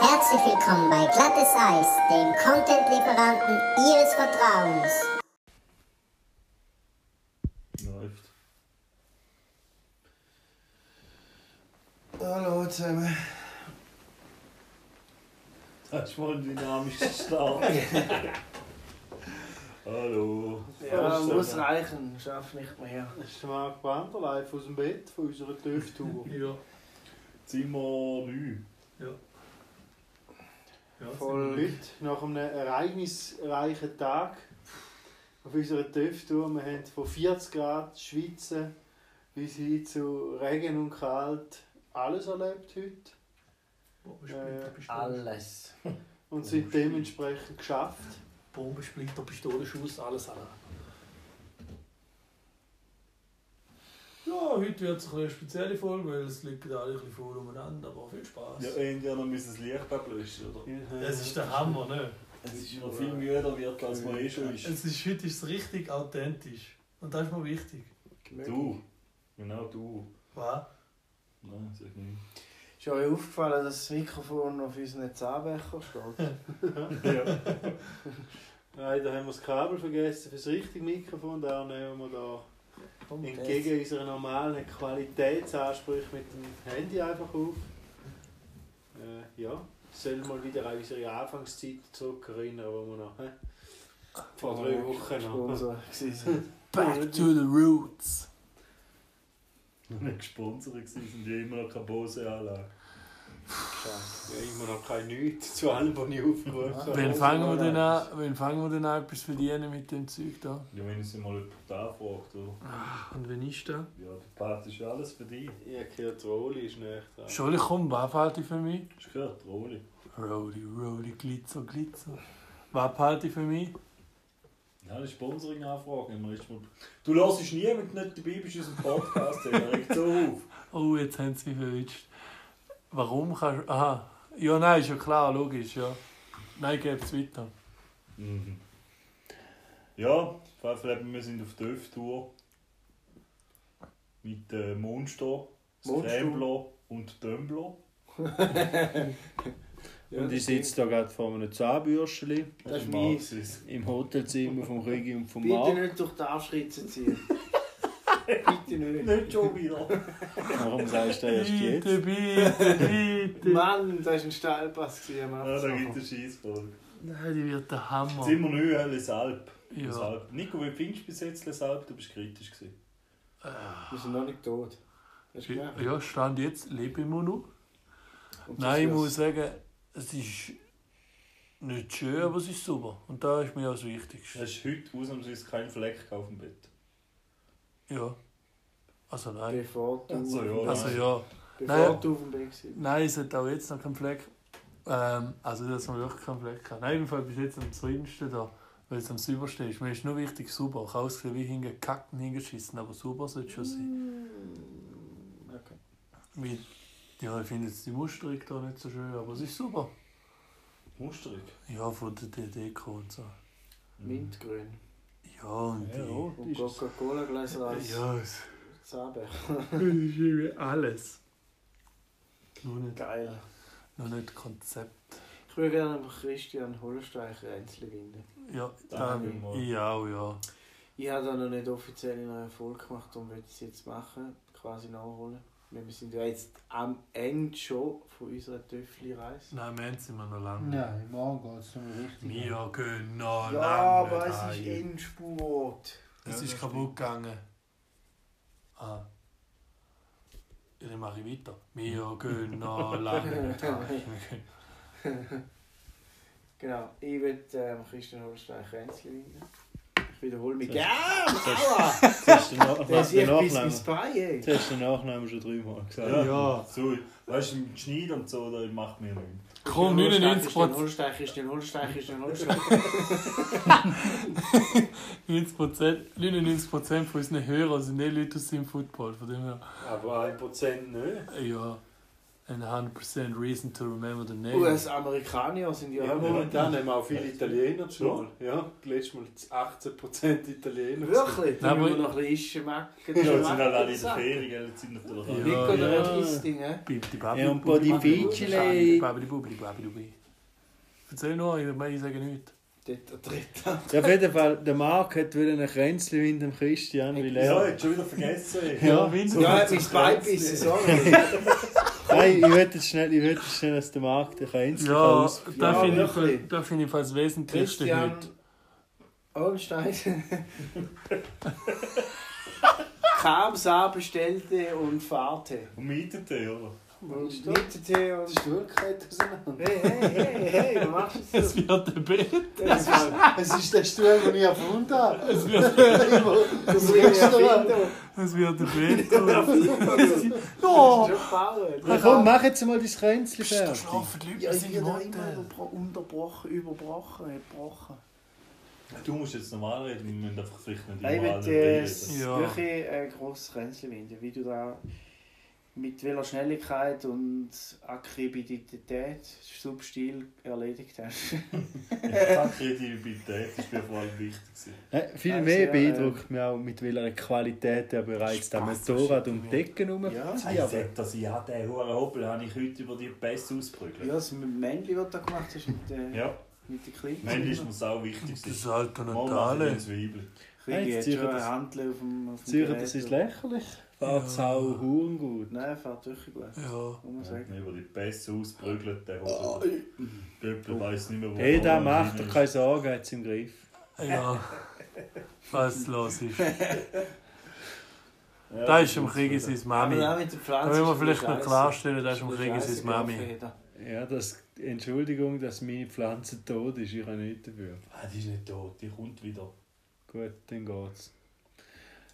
Herzlich willkommen bei Glattes Eis, dem Content-Lieferanten Ihres Vertrauens. Läuft. Hallo zusammen. Das ist mal ein dynamischer Start. Hallo. Ja, muss reichen, schaff nicht mehr. Das ist Marc live aus dem Bett von unserer TÜV-Tour. Ja, Zimmer 9. ja. Ja, Voll heute, nach einem ereignisreichen Tag auf unserer TÜV-Tour. Wir haben von 40 Grad Schwitzen bis hin zu Regen und Kalt alles erlebt heute. Bombensplitter, Pistole, Alles. Und sind dementsprechend geschafft. Bombensplitter, Pistolenschuss, alles an. Ja, heute wird es eine spezielle Folge, weil es liegt alle ein bisschen voll umeinander, aber viel Spaß. Ja, noch müssen das Licht ablöschen, oder? Das ist der Hammer, ne? Es ist noch viel müder wird, als man eh schon ist. Es ist, heute ist es richtig authentisch. Und das ist mir wichtig. Du. Genau du. Was? Nein, sag nicht. Ist euch aufgefallen, dass das Mikrofon auf unseren Zahnbecher steht? Ja. Nein, da haben wir das Kabel vergessen für das richtige Mikrofon. Da nehmen wir da entgegen unseren normalen Qualitätsansprüchen mit dem Handy einfach auf. Äh, ja, soll mal wieder an unsere Anfangszeit zurückerinnern, wo wir noch hä? vor drei Wochen noch. Back to the roots. Noch nicht gesponsert gewesen, sind ja immer noch keine Bose-Anlage. Scheiße. Ja, immer noch kein Nichts zu allem, was ich aufgerufen habe. Wann fangen wir denn an, wann fangen wir denn an etwas verdienen mit dem Zeug da? Ja, wenn sie mal jemand da fragt, oder? Und wenn ist das? Ja, der Part ist alles für dich. Ich habe gehört, Roli ist nicht dran. Ich kommen, was halte ich für mich? Hast du gehört, Roli? Rolli, Rolli, Glitzer, Glitzer. Was halte ich für mich? Ja, die Sponsoring-Anfrage. Du hörst nie, wenn du nicht dabei bist in unserem Podcast. Das regt so auf. Oh, jetzt haben sie mich verwünscht. Warum kannst du. Aha. Ja, nein, ist ja klar, logisch, ja. Nein, gebe es weiter. Mhm. Ja, eben, wir sind auf der Öff-Tour. Mit äh, Monster. Scrambler und Dömbler. Und ich sitze da gerade vor einem Zahnbürstchen Das ist meins. meins. im Hotelzimmer vom Rigi und vom Bitte Marc. nicht durch die Arschritze ziehen. Bitte nicht. Nicht schon wieder. Warum sagst du das erst jetzt? Bitte, bitte, bitte. Mann, das war ein Steilpass. Ja, da gibt es eine Scheissfolge. Nein, die wird der Hammer. Zimmer 9, Les Alp. Les Ja. Alp. Nico, wie findest du bis jetzt Les Alp? Du bist kritisch. Gewesen. Wir sind noch nicht tot. Hast du? Ja, stand jetzt, lebe immer noch. Nein, ich muss sagen, es ist nicht schön, aber es ist super. Und da ist mir auch das Wichtigste. Es ist heute ausnahmsweise kein Fleck auf dem Bett. Ja. Also nein. Bevor du, Also ja, Also nein. ja. bevor Nein. du auf dem Bett warst. Nein, es hat auch jetzt noch keinen Fleck. Ähm, also, dass man wirklich keinen Fleck hat. Nein, jedenfalls bis jetzt am zufriedensten da, weil es am saubersten ist. Mir ist nur wichtig sauber. Ich habe ausgesehen wie hingekackt und hingeschissen, aber sauber sollte es schon sein. Okay. Weil, ja, ich finde jetzt die Musterung da nicht so schön, aber es ist super. Musterig. Ja, von der Deko und so. Mintgrün. Ja, und Ja, die... Und. Coca-Cola-Gläser als Ja, es Zahnbecher. das ist irgendwie alles. Nur nicht, Geil. nur nicht Konzept. Ich würde gerne einfach Christian Holstein Ränzli gewinnen. Ja, Da da, haben wir mal. ich auch, ja. Ich habe da noch nicht offiziell einen Erfolg gemacht und will es jetzt machen, quasi nachholen. Wir sind ja jetzt am Ende schon von unserer Töffli-Reise. Nein, wir sind wir noch lange. Nein, morgen geht es um richtig. Wir gehen noch Ja, lange aber es ist. Endspurt. Es Ja, ist kaputt gegangen. Ah. Ja, dann mache ich weiter. Wir gehen noch lange. Genau, ich will ähm, Christian Holstein Ränzli gewinnen. Ich wiederhole mich das- Aua! Das Der ist Bein, ey. Das hast du den Nachnamen schon dreimal gesagt. Ja, Ja. So, weißt du, im Schneid und so, da macht mir nichts. Komm, Christian 99 Christian Holstein, Christian Holstein, Christian Holstein. 90%, 99% von unseren Hörern sind nicht Leute aus dem Football. Von dem her, Aber 1% nicht. ja. And 100% reason to remember the name. US-Amerikaner sind ja, Ja, auch momentan haben wir auch viele Italiener schon. Ja, letztes Mal 18% Italiener. Wirklich? Da müssen wir noch ein bisschen Ischemacken. Ja, sind alle in der Ferien? Jetzt sind natürlich alle. Ja. Nico Ja. hä? Bibidi babidi Ja, un po' difficile. bubidi babidi bubidi babidi bubidi. Erzähl nur, ich meine, sage nichts. Der. Ja, auf jeden Fall, der Marc hat wieder ein Kränzchen in dem Christian, weil Ja, er... jetzt schon wieder vergessen. Ja. Ja, er hat mein Bein gebissen, sorry. Nein, ich will jetzt schnell, ich will jetzt schnell, dass der Marc den Kränzchen Ja, aus... da Ja, finde ich, da finde ich als Wesentlichste Christian heute. Olstein. Kabsa bestellte und Fahrte. Und mietete, oder? Und Mietete und... Stuhlkette auseinander. Hey, hey, hey, hey, was machst du Es wird ein Bett. Das ist Es ist der Stuhl, den ich erfunden habe. Es wird, das ist ja Findo. es wird ein Bett. Das ist Ja! komm, mach jetzt mal dein Kränzchen fertig. Schlafen die Leute, Ja, ich sind immer unterbrochen, überbrochen, gebrochen. Du musst jetzt normal reden, wir müssen einfach vielleicht nicht Ich normal äh, reden. das Ja. wirklich ein grosses Kränzchen winden, wie du da mit welcher Schnelligkeit und Akribidität Substil erledigt hast. Ja, Kreativität ist mir vor allem wichtig. Ja, viel Also, mehr ja, beeindruckt mich auch, mit welcher Qualität er bereits das Motorrad um die Decken herum Ja. Ich sag das, ja, den hohen Hobel habe ich heute über die Best ausgeprügelt. Ja, das Männchen, das du da gemacht hast mit, äh, Ja, mit den Kleinen. Manchmal ist mir sau wichtig. Das gewesen. alte Mal mache ich den. Kriege ich Jetzt schon sicher ein das- Handel auf dem, auf dem Gerät. das ist lächerlich. Fahrt sau Huren gut. Nein, fährt wirklich gut. Ja. Muss man Ja, sagen. über die Best ausgeprügelt, der Hobel. Göppel weiss nicht mehr, wo Hey, da vorne macht er keine Sorgen, jetzt im Griff. Ja. Was los ist. Ja, Da ist im Krieg wieder. sein Aber Mami. der Da man ist vielleicht noch klarstellen, da ist im Ist Krieg scheiße sein Mami. Ja, das, Entschuldigung, dass meine Pflanze tot ist, ich kann nichts dafür. Ah, die ist nicht tot, die kommt wieder. Gut, dann geht's.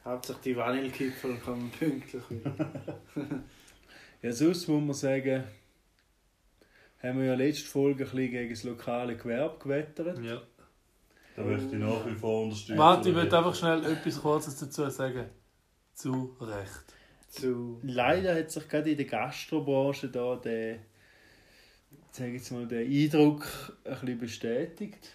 Hauptsache die Vanillekipferl kommen pünktlich wieder. Ja, sonst muss man sagen, haben wir ja letzte Folge ein bisschen gegen das lokale Gewerbe gewettert. Ja. Da möchte ich nach wie vor unterstützen. Warte, ich möchte einfach schnell etwas Kurzes dazu sagen. Zu Recht. Zu. Leider hat sich gerade in der Gastrobranche da der, sag ich jetzt mal, der Eindruck ein bisschen bestätigt.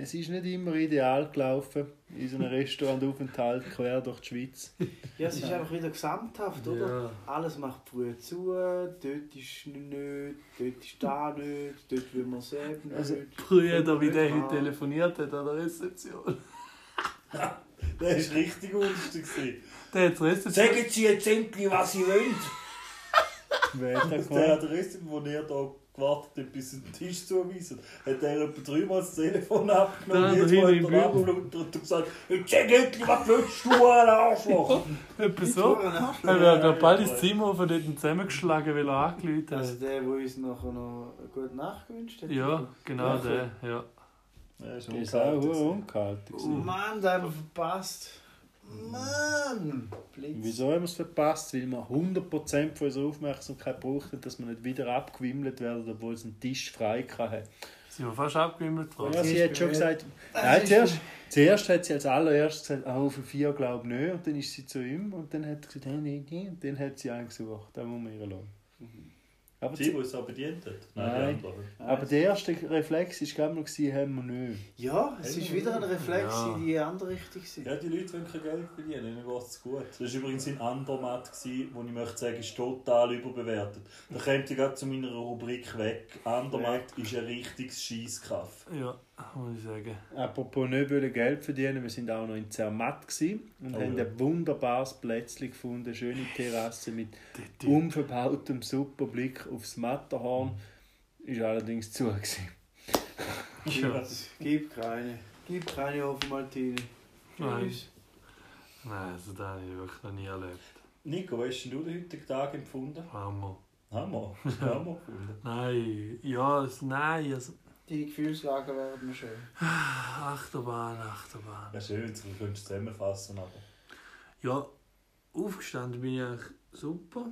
Es ist nicht immer ideal gelaufen in so einem Restaurantaufenthalt quer durch die Schweiz. Ja, es ist einfach wieder gesamthaft, oder? Ja. Alles macht früh zu, dort ist nicht, dort ist da nicht, dort will man selbst nicht. Also, Früher, wie der heute telefoniert hat an der Rezeption. Der war richtig ungünstig. Der hat Rezeption. Sie jetzt endlich, was Sie wollen. Hat Der hat Rest, wo er da gewartet hat, bis er den Tisch zuweisen, hat er etwa dreimal das Telefon abgenommen. Da, Jetzt da wo hinten im er Büro. abfluttert und gesagt, sag endlich, was willst du, ein Arschloch? Etwa so. Er hat bald ins Zimmer von dort zusammengeschlagen, weil er Also hat. der, der uns nachher noch eine gute Nacht gewünscht hat. Ja, genau der. Ja. Der ist auch ungehalten. Oh. Mann, haben wir verpasst. Mann! Blitz. Wieso haben wir es verpasst? Weil wir 100% von unserer Aufmerksamkeit brauchten, dass wir nicht wieder abgewimmelt werden, obwohl es einen Tisch frei hatte. Sie war fast abgewimmelt Ja, worden. sie hat schon gesagt, nein, zuerst, zuerst hat sie als allererstes gesagt, ah, für vier glaube ich nicht. Und dann ist sie zu ihm und dann hat sie gesagt, hey, nee, nee. Und dann hat sie einen gesucht. Da muss man ihr lassen. Aber, Die, sie, die es auch bedient hat? Nein. Nein, aber der erste Reflex war gewesen, haben wir nicht. Ja, es ist wieder ein Reflex Ja. in die andere Richtung. Ja, die Leute wollen kein Geld verdienen, ihnen geht es gut. Das war übrigens in Andermatt, wo ich möchte sagen, ist total überbewertet. Da kommt ihr gerade zu meiner Rubrik weg. Andermatt ist ein richtiges Scheisskaff. Ja, muss ich sagen. Apropos nicht wollen Geld verdienen, wir sind auch noch in Zermatt gewesen und Oh, haben ja. ein wunderbares Plätzchen gefunden, eine schöne Terrasse mit unverbautem super Blick aufs Matterhorn. Ist allerdings zu gewesen. ja. Gib keine. Gib keine Ofenmaltine. Nein. Tschüss. Nein, also das habe ich wirklich noch nie erlebt. Nico, wie hast denn du den heutigen Tag empfunden? Hammer. Hammer. Hammer gefunden. Nein, ja, es, nein, also, Die Gefühlslage werden mir schön. Achterbahn, Achterbahn. Ja, schön, du könntest es zusammenfassen, aber... Ja, aufgestanden bin ich eigentlich super.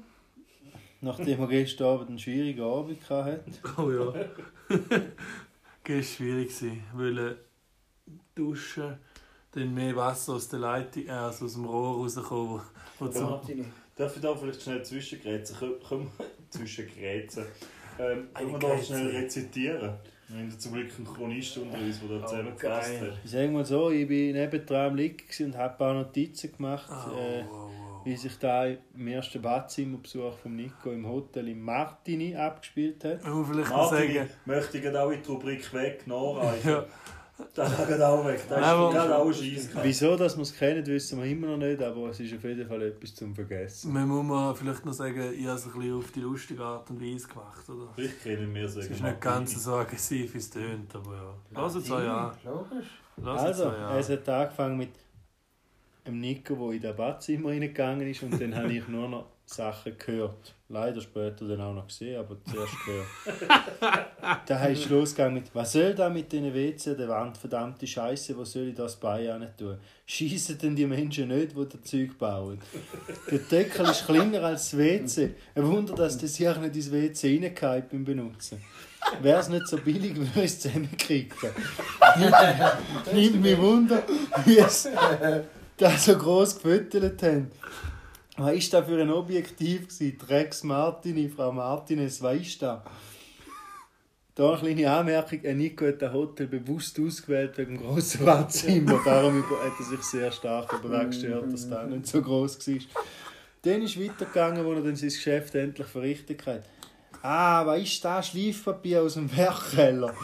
Nachdem wir gestern Abend einen schwierigen Abend hatten. Oh ja. Gestern schwierig gewesen, weil duschen, dann mehr Wasser aus der Leitung, äh, also aus dem Rohr rauskommen, wo, wo Martini. Darf ich da vielleicht schnell zwischengrätschen? Komm- komm, zwischen Grätzen. Ähm, können wir da schnell rezitieren? Wir haben zum Glück einen Chronist unter uns, der da Oh, zusammengefasst hat. Ich sage mal so, ich bin nebendran am Liegen und habe ein paar Notizen gemacht, Oh, äh, wow, wow. wie sich da im ersten Badzimmerbesuch von Nico im Hotel im Martini abgespielt hat. Muss vielleicht noch Martin, sagen, möchte ich auch in die Rubrik weg nachreichen. ja, Das ist gerade auch weg. Das ist Aber- gerade auch Scheiss. Wieso dass wir es kennen, wissen wir immer noch nicht, aber es ist auf jeden Fall etwas zum Vergessen. man muss man vielleicht noch sagen, ich habe es ein bisschen auf die lustige Art und Weise gemacht, oder? Ich kenne mir Es sagen. ist nicht ganz so aggressiv, wie es tönt, aber ja. Lass es euch an. Logisch. Es Also, es hat angefangen mit einem Nico, der in das Badzimmer reingegangen ist und dann habe ich nur noch Sachen gehört. Leider später dann auch noch gesehen, aber zuerst gehört. da ist losgegangen mit, was soll da mit diesen WC an der Wand, verdammte Scheiße, wo soll ich das bei nicht tun? Schießen denn die Menschen nicht, die das Zeug bauen? Der Deckel ist kleiner als das WC. Ein Wunder, dass das hier nicht ins WC reingeht beim Benutzen. Wäre es nicht so billig, würde ich es zusammenkriegen. Nimmt mich Wunder, wie es da so gross gefüttert haben. Was war das für ein Objektiv? gewesen? Rex Martini, Frau Martinez, was ist das? Da eine kleine Anmerkung, ein Nico hat das Hotel bewusst ausgewählt wegen dem grossen Badzimmer. Darum hat er sich sehr stark darüber gestört, dass das nicht so gross war. Dann ist es weitergegangen, wo er dann sein Geschäft endlich verrichtet hat. Ah, was ist das Schleifpapier aus dem Werkkeller?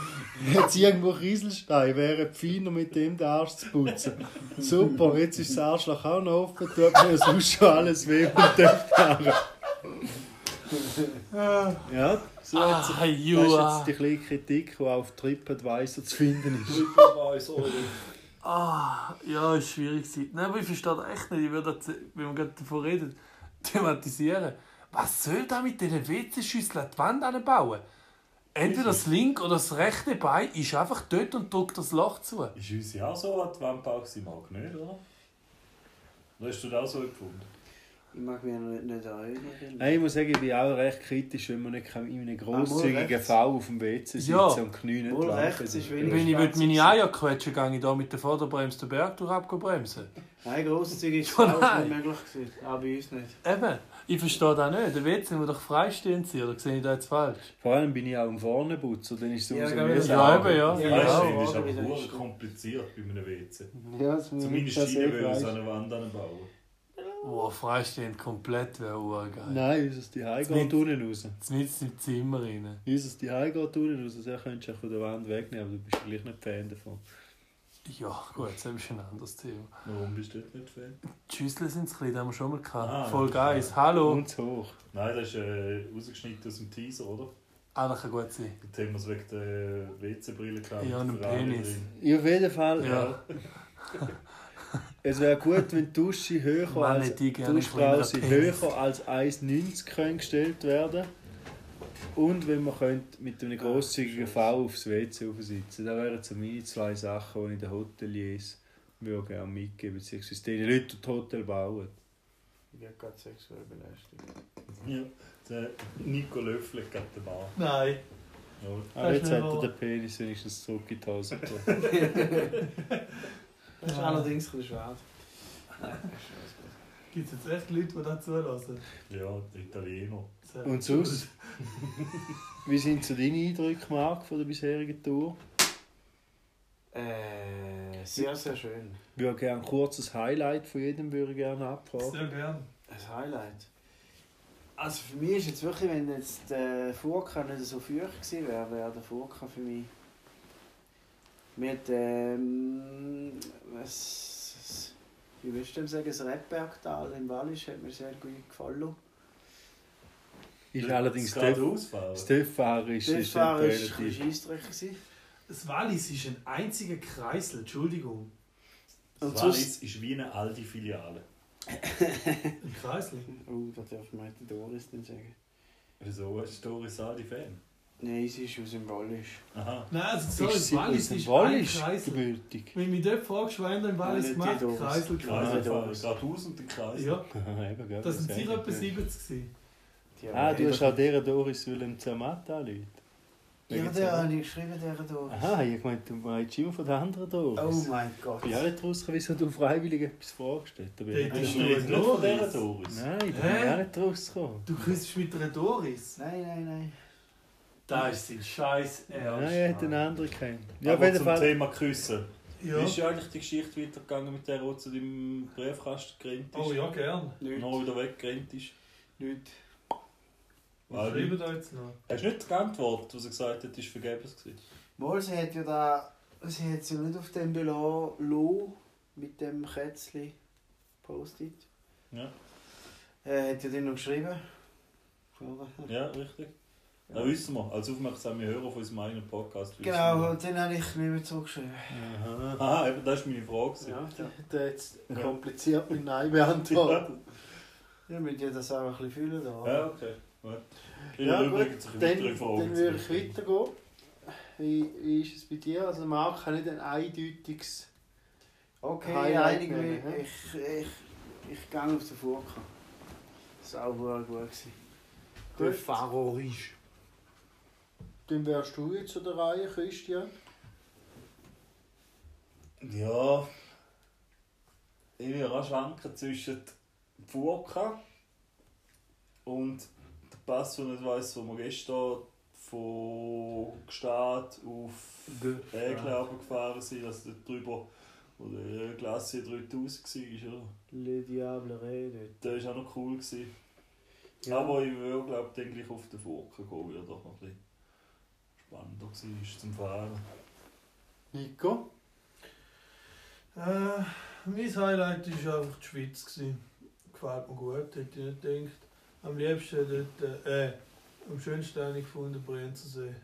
Jetzt irgendwo Rieselstein, wäre feiner mit dem den Arsch zu putzen. Super, jetzt ist das Arschloch auch noch offen, tut mir sonst schon alles weh und dürfte Ja, so hat sich, Ah, das ist jetzt die kleine Kritik, die auf TripAdvisor zu finden ist. Ah, ja, ist schwierig. Nein, aber ich verstehe das echt nicht. Ich würde das, wenn wir gerade davon reden, thematisieren. Was soll da mit diesen WC-Schüsseln an die Wand anbauen? Entweder das linke oder das rechte Bein ist einfach dort und drückt das Loch zu. Ist uns ja auch so an die Wand gebaut Marc, nicht, oder? Oder hast du das auch so gefunden? Ich mag mich noch nicht, nicht erinnern. Nein, ich muss sagen, ich bin auch recht kritisch, wenn man nicht in einem grosszügigen rechts. V auf dem WC sitzen Ja. und Knie nicht Wohl laufen. rechts ist. Wenn ich will meine Eier quetschen gehe ich da mit der Vorderbremse den Berg durch abbremsen. Nein, grosszügig ist Oh, nicht möglich gewesen. Aber bei uns nicht. Eben, ich verstehe das nicht. Der WC muss doch freistehend sein, oder sehe ich das jetzt falsch? Vor allem bin ich auch am Vorneputzer, dann ist es Ja, umso glaub mehr ich, Ja, eben, ja. Ja, Weißt ja. ist aber ist. kompliziert bei einem WC. Ja, das Zumindest eh will es an eine Wand anbauen. Boah, freistehend komplett wäre urgeil. Nein, unser die Heim geht unten raus. Jetzt im Zimmer rein. Unser die Heim geht unten raus. Das könntest du auch von der Wand wegnehmen, aber du bist gleich nicht Fan davon. Ja, gut, das ist ein anderes Thema. Warum bist du dort nicht Fan? Die Schüsseln sind das haben wir schon mal gehabt. Ah, Voll geil. Hallo. Und hoch. Nein, das ist äh, rausgeschnitten aus dem Teaser, oder? Ah, das kann gut sein. Dort haben wir es wegen der WC-Brille gehabt. Ja, und dem Penis. Ja, auf jeden Fall. Ja. Es wäre gut, wenn die Dusche höher Mann, als, einen Duschbrause höher als 1,90 können gestellt werden Und wenn man könnte mit einem grosszügigen V aufs WC aufsitzen Das wären so meine zwei Sachen, die ich den Hoteliers würde gerne mitgeben beziehungsweise den Leuten, die das Hotel bauen. Ich werde gerade sexuell belästigt. Ja, der Nico Löffel hat gerade den Bar. Nein. Ja. Aber Das jetzt hat er den Penis wenigstens zurück in die Hose. Das ist allerdings ein bisschen schade. Nein, das ist. Gibt es jetzt echt Leute, die das zulassen? Ja, Italiener. Und sonst? Wie sind so deine Eindrücke, Marc, von der bisherigen Tour? Äh, sehr, sehr schön. Ich würde gerne ein kurzes Highlight von jedem würde ich gerne abfragen. Sehr gern. Ein Highlight. Also für mich ist jetzt wirklich, wenn jetzt der Furka nicht so feucht gewesen wäre, wäre der Furka für mich. Mit ähm, was, was- wie willst du denn sagen, das Rebbergtal im Wallis hat mir sehr gut gefallen. Ist allerdings Das Das ist war Scheissdreck. Das Wallis ist ein einziger Kreisel, Entschuldigung. Und Das. Wallis ist wie eine alte Filiale. Ein Kreisel? Oh, da darf man die Doris nicht sagen. Wieso ist Doris Sadi Fan? Nein, sie ist aus dem Wallis. Aha. Nein, also sorry, Ist Wallis aus dem ist Wallis ein Kreisel. gebürtig? Wenn du mich dort fragst, was im Wallis Nein, gemacht? Doris. Kreisel, Kreis Kreisel. Kreis. einfach geradeaus und den Kreis. Ja, Eben, das sind das sicher etwa ich. 70 gewesen. Ah, haben du hast auch dieser Doris Willem Zermatt angerufen. Ja, der habe ich geschrieben, der Doris. Aha, ich meinte, du meinst immer von der anderen Doris. Oh mein Gott. Ich bin auch nicht rausgekommen, wieso du freiwillig etwas vorgestellt hast. Da bin ich nicht- nicht von dieser Doris? Nein, da bin ich auch nicht rausgekommen. Du küsst mit einer Doris? Nein, nein, nein. Da ist sein Scheiß Nein, ich hätte einen anderen kennen. Ja, auf Aber jeden zum Fall. Thema Küssen. Ja. Wie ist eigentlich die Geschichte weitergegangen mit der, die zu deinem Briefkasten gerannt ist? Oh ja, gern. Nicht. Noch wieder weggerannt ist? Nicht. Was Weil- schreiben da jetzt noch? Hast du nicht geantwortet, was er gesagt hat, ist vergebens gewesen? Mal, sie hat ja da. Sie hat sie nicht auf dem Belo Lo mit dem Kätzchen postet. Ja, Äh, hat ja dann noch geschrieben. Oder? ja richtig. Das wissen wir, als aufmerksame Hörer von unserem eigenen Podcast. Genau, wir. und dann habe ich nicht mehr zurückgeschrieben. Aha. Ah, eben, das war meine Frage. Ja, der hat jetzt Ja. kompliziert mit Nein beantwortet. Ja, mit ja das auch ein bisschen fühlen da. Ja, okay. Gut. Ich Ja, gut. Dann, dann würde ich weitergehen. Wie, wie ist es bei dir? Also Marc hat nicht ein eindeutiges... Okay, Highlight einig nehmen, mich. hä? Ich, ich, ich gehe auf den Furka. Das war auch gut. gewesen. Gut. Der Favorit. Dann wärst du jetzt an der Reihe, Christian. Ja. Ich will auch schwanken zwischen Furka und der Pass, den ich nicht weiss, wo wir gestern von Gstaad auf Egle runtergefahren sind, also dort drüber, wo der Glacier 3000 war, oder? Le Diable Rede. Der war auch noch cool. Gewesen. Ja. Aber ich würde, glaube ich, dann gleich auf den Furka gehen, weil er doch noch ein bisschen spannender war zum Fahren. Nico? Äh, mein Highlight war einfach die Schweiz. Gewesen. Gefällt mir gut, hätte ich nicht gedacht. Am liebsten dort, äh, äh, am schönsten habe ich gefunden Brienzersee.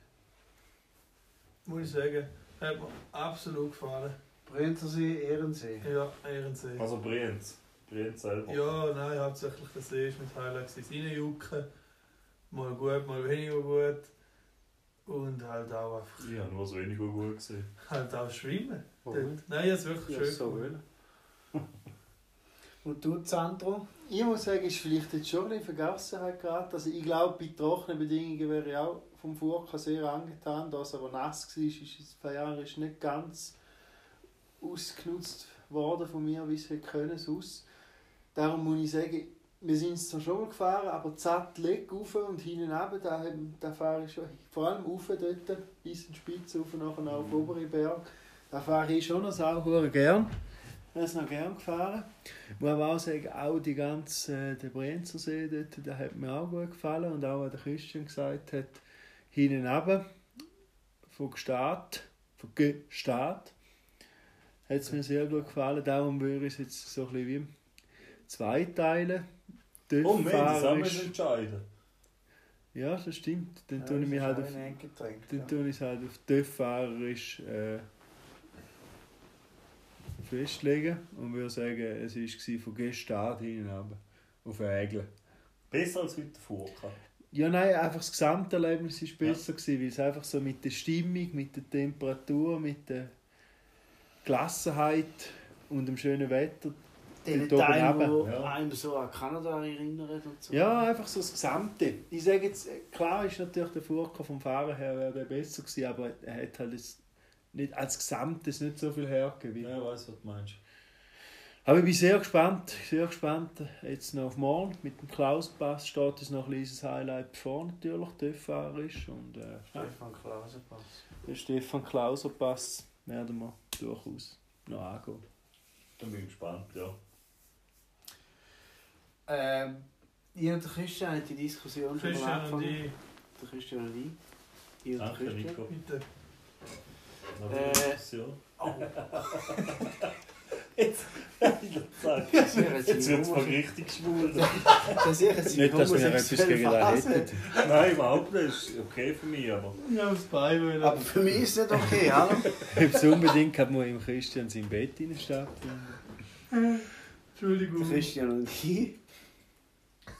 Muss ich sagen, hat mir absolut gefallen. Brentersee, Ehrensee. Ja, Ehrensee. Also Brienz. Brienz selber. Ja, nein, hauptsächlich der See ist mit Highlight. Reinjucken, mal gut, mal weniger gut. Und halt auch einfach, Ich habe nur so weniger gut gesehen. halt auch schwimmen. Dort. Nein, es ist wirklich Ja, schön. so wollen. Und du, Sandro? Ich muss sagen, ist vielleicht jetzt schon ein Vergessenheit geraten. Also ich glaube, bei trockenen Bedingungen wäre ich auch vom Furka sehr angetan. Da es aber nass war, ist das Feier ist nicht ganz ausgenutzt worden von mir, wie es hätte können sonst. Darum muss ich sagen, wir sind zwar schon mal gefahren, aber zatt leg rauf und hinten runter, da, da fahre ich schon, vor allem rauf dort, bis in die Spitze, rauf, nachher auf den oberen Berg. Da fahre ich schon noch sau gern. Es noch gern gefahren. Ich muss aber auch sagen, auch die ganze äh, der Brenzersee dort, der hat mir auch gut gefallen und auch, was der Christian gesagt hat, hinten runter, von Gstaad, von Gstaad, hat es mir sehr gut gefallen. Darum würde ich es jetzt so ein bisschen wie zweiteilen. Dort Oh, wir das haben wir entscheiden. Ja, das stimmt. Dann tue ich mich halt auf, dann tue ich es halt auf Dörffahrerisch äh, festlegen und würde sagen, es war von Gestart hinten runter, auf Ägle. Besser als heute Furka. Ja, nein, einfach das Gesamterlebnis war besser, gewesen, weil es einfach so mit der Stimmung, mit der Temperatur, mit der Gelassenheit und dem schönen Wetter. Den Teil, wo Ja. einem so an Kanada erinnert und so. Ja, einfach so das Gesamte. Ich sage jetzt, äh, klar ist natürlich der Furka vom Fahren her wäre der besser gewesen, aber er hat halt jetzt nicht, als Gesamtes nicht so viel hergegeben. Ja, ich weiss, was du meinst. Aber ich bin sehr gespannt, sehr gespannt jetzt noch auf morgen. Mit dem Klauspass steht es noch ein kleines Highlight bevor natürlich der Fahrer ist. Und äh, Stefan Klausenpass. den Stefan Klauser Pass werden wir durchaus noch angehen. Dann bin ich gespannt, ja. Ähm, ich und der Christian haben die Diskussion schon mal Christian und angefangen. ich, Der Christian und ich. Ich und der Danke, Christian. Nico. bitte. Äh. Oh, Jetzt, ich sag, das wäre jetzt wird es jetzt mal richtig schwul. Das ist Nicht, dass wir etwas gegen den hätten. Nein, überhaupt nicht. Das ist okay für mich, aber. Ja, aufs Bein wollen. Aber für mich ist es nicht okay, hallo? Ob es unbedingt kann man im Christian sein Bett rein stattfinden. Entschuldigung. Der Christian und ich.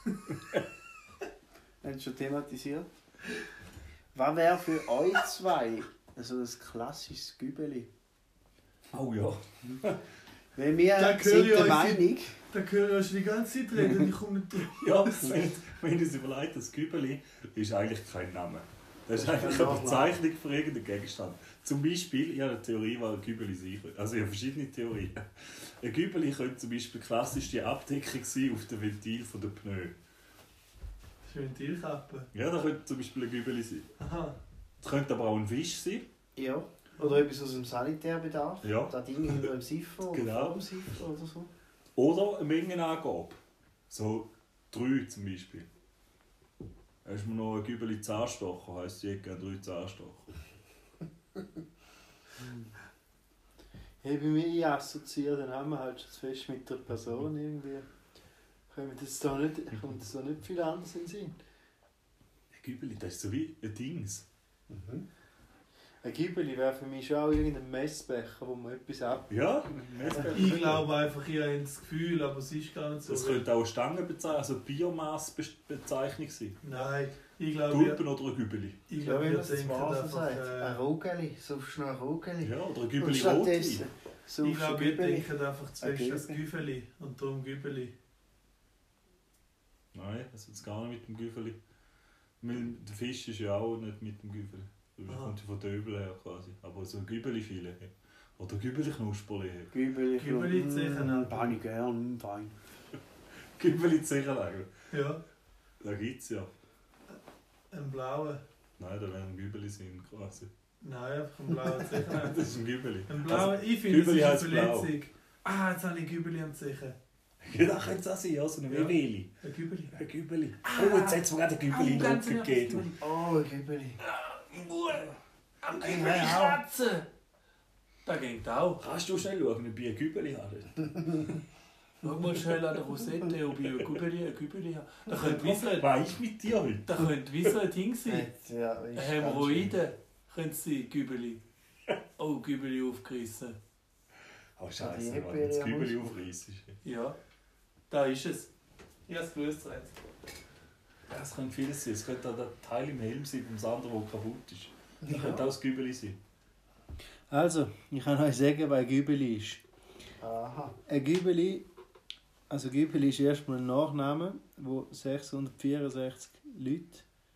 haben es schon thematisiert. Was wäre für euch zwei so ein klassisches Gübeli? Oh ja. Weil wir Da sind der Meinung, Da höre ich schon die ganze Zeit reden, ich komme nicht durch. Ja, wenn, wenn ich es überlege, das Gübeli ist eigentlich kein Name. Das ist Das eigentlich eine. Bezeichnung für irgendeinen Gegenstand. Zum Beispiel, ich habe eine Theorie, was ein Gübeli sein könnte. Also ich habe verschiedene Theorien. Ein Gübeli könnte zum Beispiel klassisch die Abdeckung sein auf dem Ventil von der Pneu. Das ist eine Ventilkappe. Ja, das könnte zum Beispiel ein Gübeli sein. Aha. Das könnte aber auch ein Wisch sein. Ja. Oder etwas aus dem Sanitärbedarf. Ja. Das Ding hinter dem Siffer oder Genau. vor dem Siffer oder so. Oder eine Mengenangabe. So drei zum Beispiel. Da ist mir noch ein Gübeli Zahnstocher, heisst die gerne drei Zahnstocher. Ja, bei mir assoziiert, dann haben wir halt schon zu fest mit der Person irgendwie. Kommt jetzt da nicht, kommt jetzt da nicht viel anders in den Sinn. Ein Gübeli, das ist so wie ein Dings. Mhm. Ein Gübeli wäre für mich schon auch irgendein Messbecher, wo man etwas ab... Ja, Ich glaube einfach, ich habe das Gefühl, aber es ist gar nicht so. Das könnte auch eine Stangenbezeichnung, also Biomassbezeichnung sein. Nein, ich glaube, Tulpen oder ein Gübeli. ich glaube, wir man es denken einfach. sagt. Ein Äh, Rogeli. So schnell ein Rogeli. Ja, oder ein Gübeli Rotwein. so ich glaube, wir Gübeli. denken einfach zu Ein fest das Gübeli. Und darum Gübeli. Nein, das ist gar nicht mit dem Güfeli. Weil der Fisch ist ja auch nicht mit dem Güfeli. Das Aha. kommt ja von Döbel her quasi. Aber so ein Gübeli-Filet. Oder Gübeli-Knusperli. Gübeli. Gübeli mm, Zechenabend. Fein ich gern, mm, fein. Gübeli-Zechenlager. Ja, Da gibt es ja. ein blauer. Nein, da werden Gübeli sein quasi. Nein, einfach ein blauer Zechen. Das ist ein Gübeli. Ein blauer, ich finde, Gübeli es heisst ist eine Verletzung. Ah, jetzt habe ich ein Gübeli am Zechen. Ja, das könnte es auch sein, ja, so eine Ja. Weweli. Ein Gübeli. Ein Gübeli. Ah. Oh, jetzt hat es mir gerade ein Gübeli in den Rücken gegeben. Oh, ein Gübeli. Am Gübeli auch. kratzen! Das geht auch. Kannst du schnell schauen, ob ich ein Gübeli habe? Schau mal schnell an der Rosette, ob ich ein Gübeli habe. Das könnte wie so ein, Was ist mit dir heute? das könnte wie so ein Ding sein. Ja, Ein Hämorrhoide könnte es sein, Gübeli. Oh, Gübeli aufgerissen. Oh, Scheiße, wenn Erdbeere das Gübeli muss- aufreißt. Ja, da ist es. Ich habe es gewusst, jetzt. Das könnte vieles sein. Es könnte auch der Teil im Helm sein, vom Sander, der kaputt ist. Das Ja. könnte auch das Gübeli sein. Also, ich kann euch sagen, was ein Gübeli ist. Aha. Ein Gübeli, also Gübeli ist erstmal ein Nachname, wo 664 Leute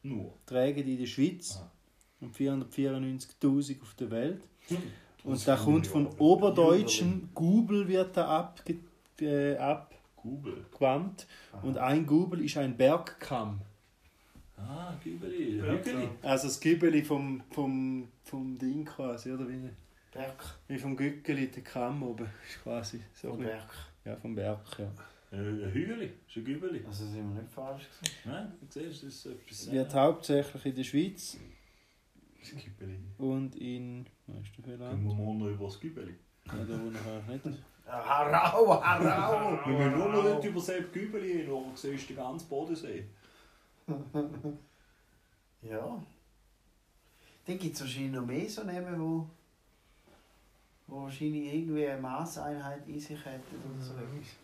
Nur. tragen in der Schweiz Ah. und 494.000 auf der Welt. Und Das da ist kommt von Jubel. Oberdeutschen Gubel wird da abge, äh, Gubel. abgewandt und ein Gubel ist ein Bergkamm. Ah, Gübeli. Hügeli. Also das Gübeli vom, vom, vom Ding quasi, oder wie, Berg. wie vom Gückeli, der Kamm oben, ist quasi so Vom Berg. Ja, vom Berg, ja. Äh, Ein Hügeli. Ist ein Gübeli. Also sind wir nicht falsch gewesen. Nein, du siehst, das ist etwas. Wird hauptsächlich in der Schweiz Das ist ein Gübeli. und in... Weißt du, viel Können Land? wir morgen noch über das Gübeli? Ja, da wo ich nicht. Harau, Harau! Wir müssen nur noch nicht über das Gübeli hin, aber du siehst den ganzen Bodensee. Ja. Dann gibt es wahrscheinlich noch mehr so Namen, wo, wo wahrscheinlich irgendwie eine Maßeinheit in sich hätten oder so etwas.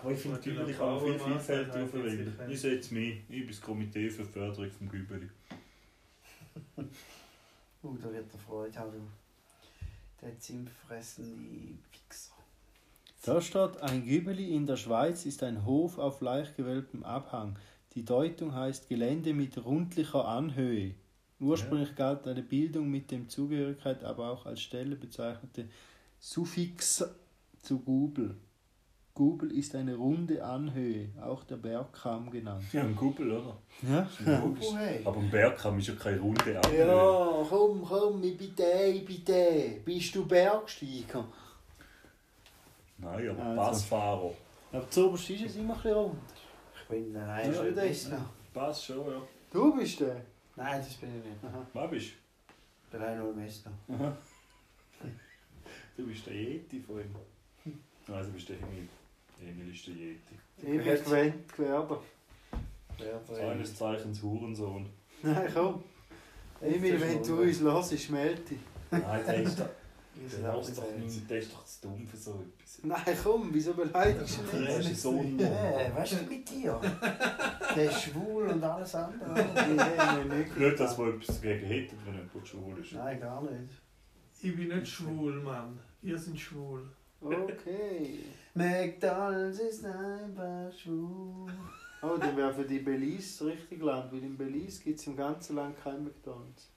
Aber ich finde, Gübeli kann man viel vielfältiger verwenden. Ich setze mich. Ich bin das Komitee für die Förderung vom Gübeli. Uh, da wird er Freude haben, du. Der zimmfressende Wichser. Da steht, ein Gübeli in der Schweiz ist ein Hof auf leicht gewölbtem Abhang. Die Deutung heißt Gelände mit rundlicher Anhöhe. Ursprünglich galt eine Bildung mit dem Zugehörigkeit, aber auch als Stelle bezeichnete Suffix zu Gubel. Gubel ist eine runde Anhöhe, auch der Bergkamm genannt. Ja, ein Gübel, oder? Ja? Ist logisch. Oh. Aber ein Bergkamm ist ja keine runde Anhöhe. Ja, komm, komm, ich bin der, ich bin der. Bist du Bergsteiger? Nein, aber Also. Passfahrer. Aber zuoberst ist es immer ein bisschen rund. Ich bin das noch. Pass schon, ja. Du bist der? Nein, das bin ich nicht. Was bist Ich bin auch nur Meister. du? Du bist der Yeti von ihm. Nein, du bist der Emil. Emil ist der Yeti. Ich bin gewöhnt geworden. Seines Zeichens Hurensohn. Nein, komm. Emil, wenn du uns hörst, melde dich. Nein, der ist doch, Wir der ist doch, nicht nicht, der ist doch zu dumm für so etwas. Nein, komm, wieso beleidigst du Der mich? ist so ein was ist denn mit dir? Der ist schwul und alles andere. Nein, nicht. Nicht, dass wir etwas dagegen hätten, wenn jemand schwul ist. Nein, gar nicht. Ich bin nicht schwul, Mann. Ihr seid schwul. Okay. McDonalds ist einfach schwul. Oh, dann wäre für die Belize das richtige Land, weil in Belize gibt es im ganzen Land kein McDonalds.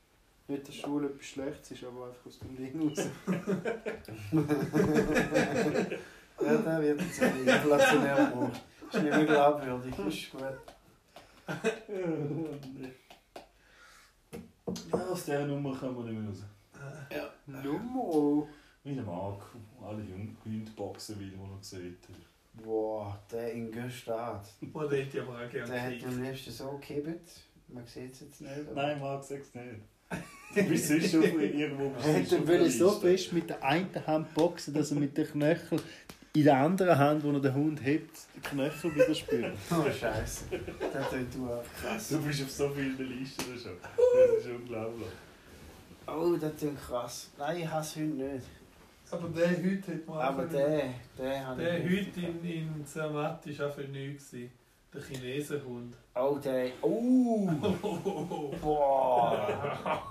Nicht, dass Schule etwas Schlechtes ist, aber einfach aus dem Ding raus. Ja, der wird jetzt ein inflationär gebraucht. Ist nicht mehr glaubwürdig, ist gut. Ja, aus dieser Nummer kommen wir nicht mehr raus. Nummer! Wie der Marc, alle Jung- Hunde boxen will, die man noch sieht. Boah, der in Gestad. Oh, den hätte ich aber auch gerne Der hat am liebsten so gekippt. Man sieht es jetzt nicht. aber- Nein, Marc, sag's nicht. Du bist sonst schon irgendwo hat du will so fest mit der einen Hand boxen, dass er mit den Knöcheln in der anderen Hand, wo er den Hund hebt, den Knöchel wieder spürt. Oh, Scheiße. Der tut du auch krass. Du bist auf so vielen Listen schon. Das ist unglaublich. Oh, der tut krass. Nein, ich hasse Hunde nicht. Aber der heute hat man Aber der, der habe Der heute in, in Zermatt war auch für nichts. Der Chinesenhund. Oh, der. Oh! Boah!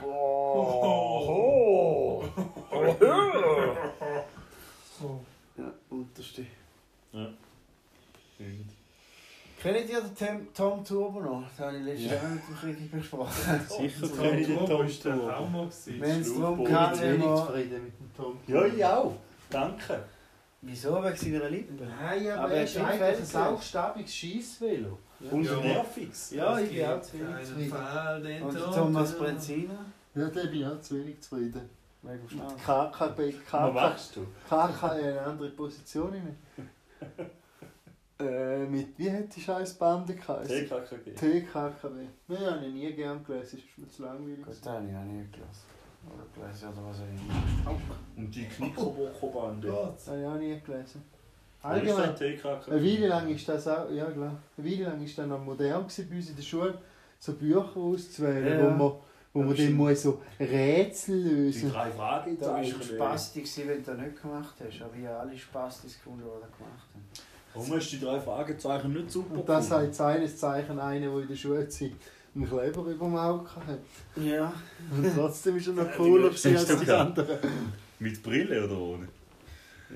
Boah! Oh. Ja, unterste. Irgend. Kennt ihr den Tom, Tom Turbo noch? Den habe ich letztes Ja. Jahr mit dem Krieg besprochen. Sicher Tom kann ich den Turbo Tom Turbo. Gewesen. Wenn es darum geht, Ich bin wenig wir... zufrieden mit dem Tom Ja, ich auch. Danke. Wieso? Wegen seiner Lippen? Nein, aber, Aber er ist ein saustabiges Scheissvelo. Und Ja. nerviges. Ja, ich bin auch zu wenig zufrieden. Und der Thomas Turbo. Brenziner? Ja, da bin ich auch zu wenig zufrieden. Schnauze. KKB, Was KK, machst du? KK eine andere Position inne. äh, mit, wie hat die scheiß Bande geheißen? TKKG. TKKW. Nein, habe ich nie gern gelesen, ist mir zu langweilig. Gut, den habe ich auch nicht gelesen. Oder gelesen oder was auch immer. Und die Knickerbockerbande. Gott. Das habe ich auch nie gelesen. Ist Allgemein, eine Weile lang ist das auch, ja klar, eine Weile lang ist das noch modern gewesen bei uns in der Schule, so Bücher auszuwählen, Ja, wo ja. man, wo Ja, man dann muss so Rätsel Die lösen drei Fragen Da war Spasti, gewesen, wenn du das nicht gemacht hast. Aber ich habe alle Spastis gefunden, die das gemacht haben. Warum hast du die drei Fragezeichen nicht super Und das gefunden? hat seines Zeichen einer, der in der Schulzeit einen Kleber über dem Auge hatte. Ja. Und trotzdem ist er noch cooler als die anderen. Mit Brille oder ohne?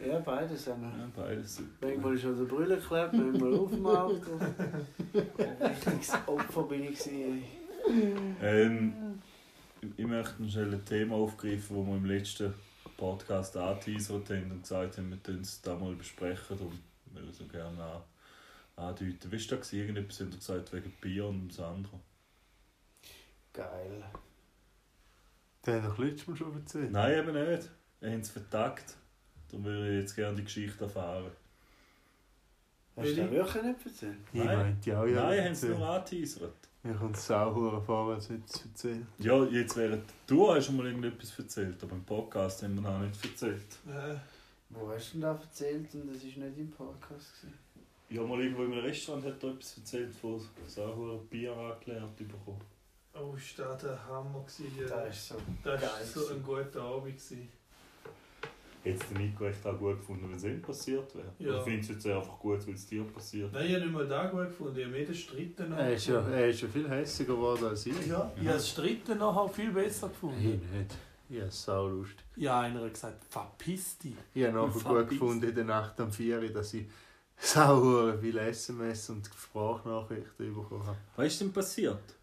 Ja, beides haben wir. Ja, beides super. Manchmal ist an der Brille geklebt, manchmal auf dem. Ein richtiges Opfer bin ich. Gewesen. Ähm, ich möchte schnell ein Thema aufgreifen, das wir im letzten Podcast angeteasert haben und gesagt haben, wir können es da mal besprechen. Darum würde ich so gerne an, andeuten. Wie war das? Irgendetwas haben wir gesagt wegen Bier und Sandro. Geil. Der hat doch letztes Mal schon erzählt. Nein, eben nicht. Wir haben es vertagt. Darum würde ich jetzt gerne die Geschichte erfahren. Hast du das wirklich nicht erzählt? Ich Nein. meinte ja, ja. Nein, haben sie nur angeteasert. Mir kommt es sauer vor, hätte es erzählt. Ja, jetzt wäre du hast schon mal irgendetwas erzählt, aber im Podcast haben wir noch nicht erzählt. Äh, Wo hast du denn das erzählt und das war nicht im Podcast? Gewesen? Ja, mal irgendwo im Restaurant hat er etwas erzählt, von sauer Bier angelernt bekommen. Oh, ist das der Hammer gewesen. Ja. Das ist so. Das geil war so ein guter Abend. Gewesen. Hätte der Nico echt auch gut gefunden, wenn es ihm passiert wäre? Ja. Oder findest du es jetzt einfach gut, weil es dir passiert? Nein, ich habe nicht mal da gut gefunden. Ich habe mehr den Stritten Er ist, ja, er ist ja viel hässiger geworden als ich. Ja, ich habe das Stritten nachher viel besser gefunden. Ich nicht. Ja, sau lustig. Ja, einer hat gesagt, verpiss dich. Ich habe nachher gut gefunden in der Nacht am 4 Uhr, dass ich sau viele SMS und Sprachnachrichten bekommen habe. Was ist denn passiert?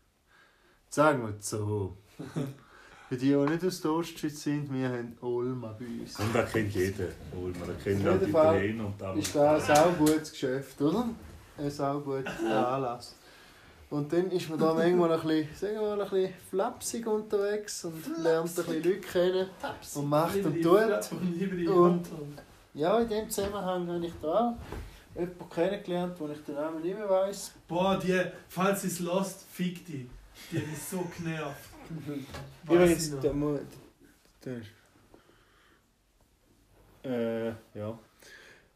Sagen wir es so. Für die, die nicht aus der Ostschweiz sind, wir haben Olma bei uns. Und das kennt jeder. Olma, das kennt auch die Italiener und die Ist das ein saugutes Geschäft, oder? Ein sauguter Anlass. Und dann ist man da manchmal ein bisschen, sagen wir mal, ein bisschen flapsig unterwegs und lernt ein bisschen Leute kennen und macht und tut. Und. Ja, in dem Zusammenhang habe ich da auch jemanden kennengelernt, den ich den Namen nicht mehr weiss. Boah, die, falls es lost, fick die. Die hat mich so genervt. Übrigens, der, Mo- der ist. Äh, ja.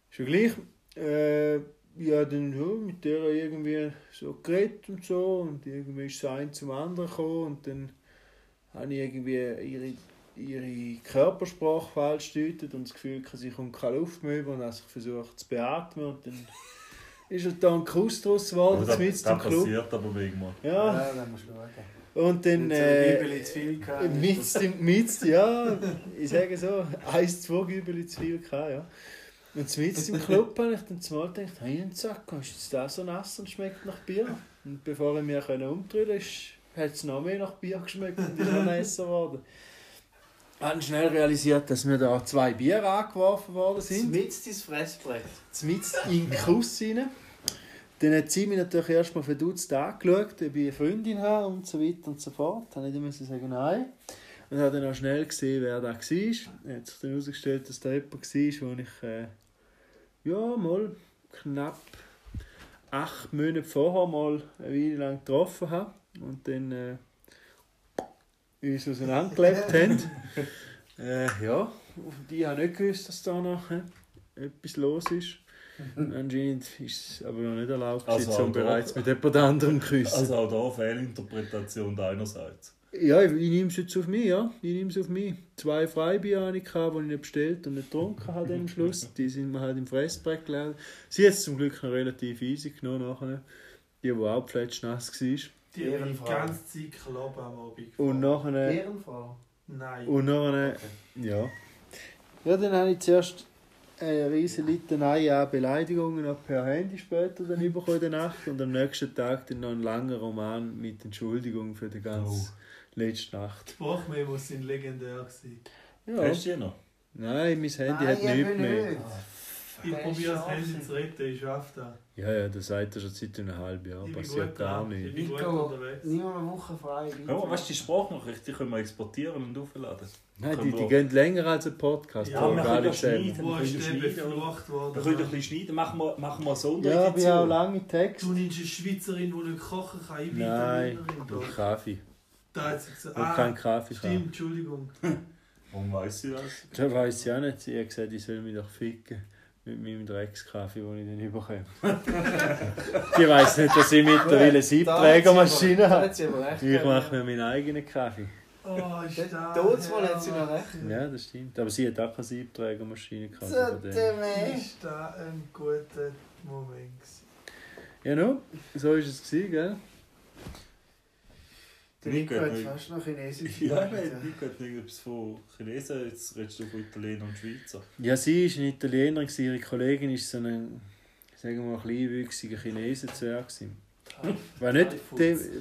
Schon gleich. Äh, ja, dann ja, mit der irgendwie so geredet und so. Und irgendwie ist das ein zum anderen gekommen. Und dann habe ich irgendwie ihre, ihre Körpersprache falsch gedeutet und das Gefühl, sie kommt keine Luft mehr über und habe sich versucht zu beatmen. Und dann ist er da ein Kuss draus geworden, das, mitten das im Club. passiert aber manchmal. Ja, Ja, dann musst du schauen. und dann. Äh, Bibeli zu viel gehabt. Ja, ich sage so, eins, zwei Gübeli zu viel gehabt, ja. Und mitten im Club habe ich dann zumal gedacht, hey, ein Sack, ist jetzt der so nass und schmeckt nach Bier? Und bevor ich mich umdrehen konnte, hat es noch mehr nach Bier geschmeckt und ist noch nasser geworden. Ich habe schnell realisiert, dass mir da zwei Bier angeworfen worden sind. Mit dein Fressbrett. Mit in den Kuss rein. Dann hat sie mich natürlich erstmal verdutzt angeschaut, ob ich eine Freundin habe und so weiter und so fort. Dann musste ich sagen nein. Und habe dann auch schnell gesehen, wer da war. Es hat sich dann herausgestellt, dass da jemand war, den ich äh, ja, mal knapp acht Monate vorher mal eine Weile lang getroffen habe. Und dann äh, uns auseinandergelebt haben. äh, ja, die haben nicht gewusst, dass da noch äh, etwas los ist. Anscheinend ist es aber noch nicht erlaubt, Also auch um da- bereits mit jemand anderem zu küssen. Also auch da Fehlinterpretation deinerseits. ja, ich, ich nehme es jetzt auf mich, ja. Ich nehme es auf mich. Zwei Freibier hatte ich, die ich nicht bestellt und nicht getrunken habe am Schluss. Die sind mir halt im Fressbrett gelegen. Sie hat es zum Glück noch relativ easy genommen nachher. Die, die auch pfletschnass war. Die Ehrenfrau. ganze Zeit Klopp am Abend Und nachher... Ehrenfrau. Nein. Und nachher... Ja. Ja, dann habe ich zuerst eine riesen Litanei an Beleidigungen per Handy später dann bekommen in der Nacht und am nächsten Tag dann noch einen langen Roman mit Entschuldigung für die ganze letzte Nacht. Die Sprachmemos sind legendär. Gewesen. Ja. Hast du die noch? Nein, mein Handy Nein, hat nichts mehr. nicht. Ich probiere das Handy zu retten, ich schaffe das. Ja, ja, das sagt er schon seit einem halben Jahr. Ich bin Passiert gut gar dran. Ich nicht. bin gut Nico, unterwegs. nimm mal eine Woche frei. Ja, aber weißt du, die Sprachnachricht, die können wir exportieren und aufladen. Nein, die, Können die wir- gehen länger als ein Podcast. Ja, wir gar können selber. schneiden. Wo wir ist können der schneiden, beflucht? Wir können ein bisschen schneiden, machen wir, machen wir eine Sonderedition. Ja, aber ich habe auch lange Text. Du nimmst eine Schweizerin, die nicht kochen kann. Ich bin Nein, Italienerin. und doch. Kaffee. Da hat sie gesagt, Und ah, kein Kaffee. stimmt, Entschuldigung. Warum weiss ich das? Das weiss ich auch nicht. Sie hat gesagt, ich soll mich doch ficken. Mit meinem Dreckskaffee, den ich dann bekomme. Die weiss nicht, dass ich mittlerweile eine Siebträgermaschine habe. Ich mache mir meinen eigenen Kaffee. Oh, ist da. Dort mal hat sie noch recht. Ja, das stimmt. Aber sie hat auch keine Siebträgermaschine gehabt. So, Mensch. Ist da ein guter Moment. gewesen. Ja, no, so war es, gewesen, gell? Der Nico hat fast noch Chinesisch Ja, nein, Nico hat irgendetwas von Chinesen, jetzt redest du von Italiener und Schweizer. Ja, sie war eine Italienerin, ihre Kollegin war so ein, sagen wir mal, kleinwüchsiger Chinesen-Zwerg. gewesen. War nicht,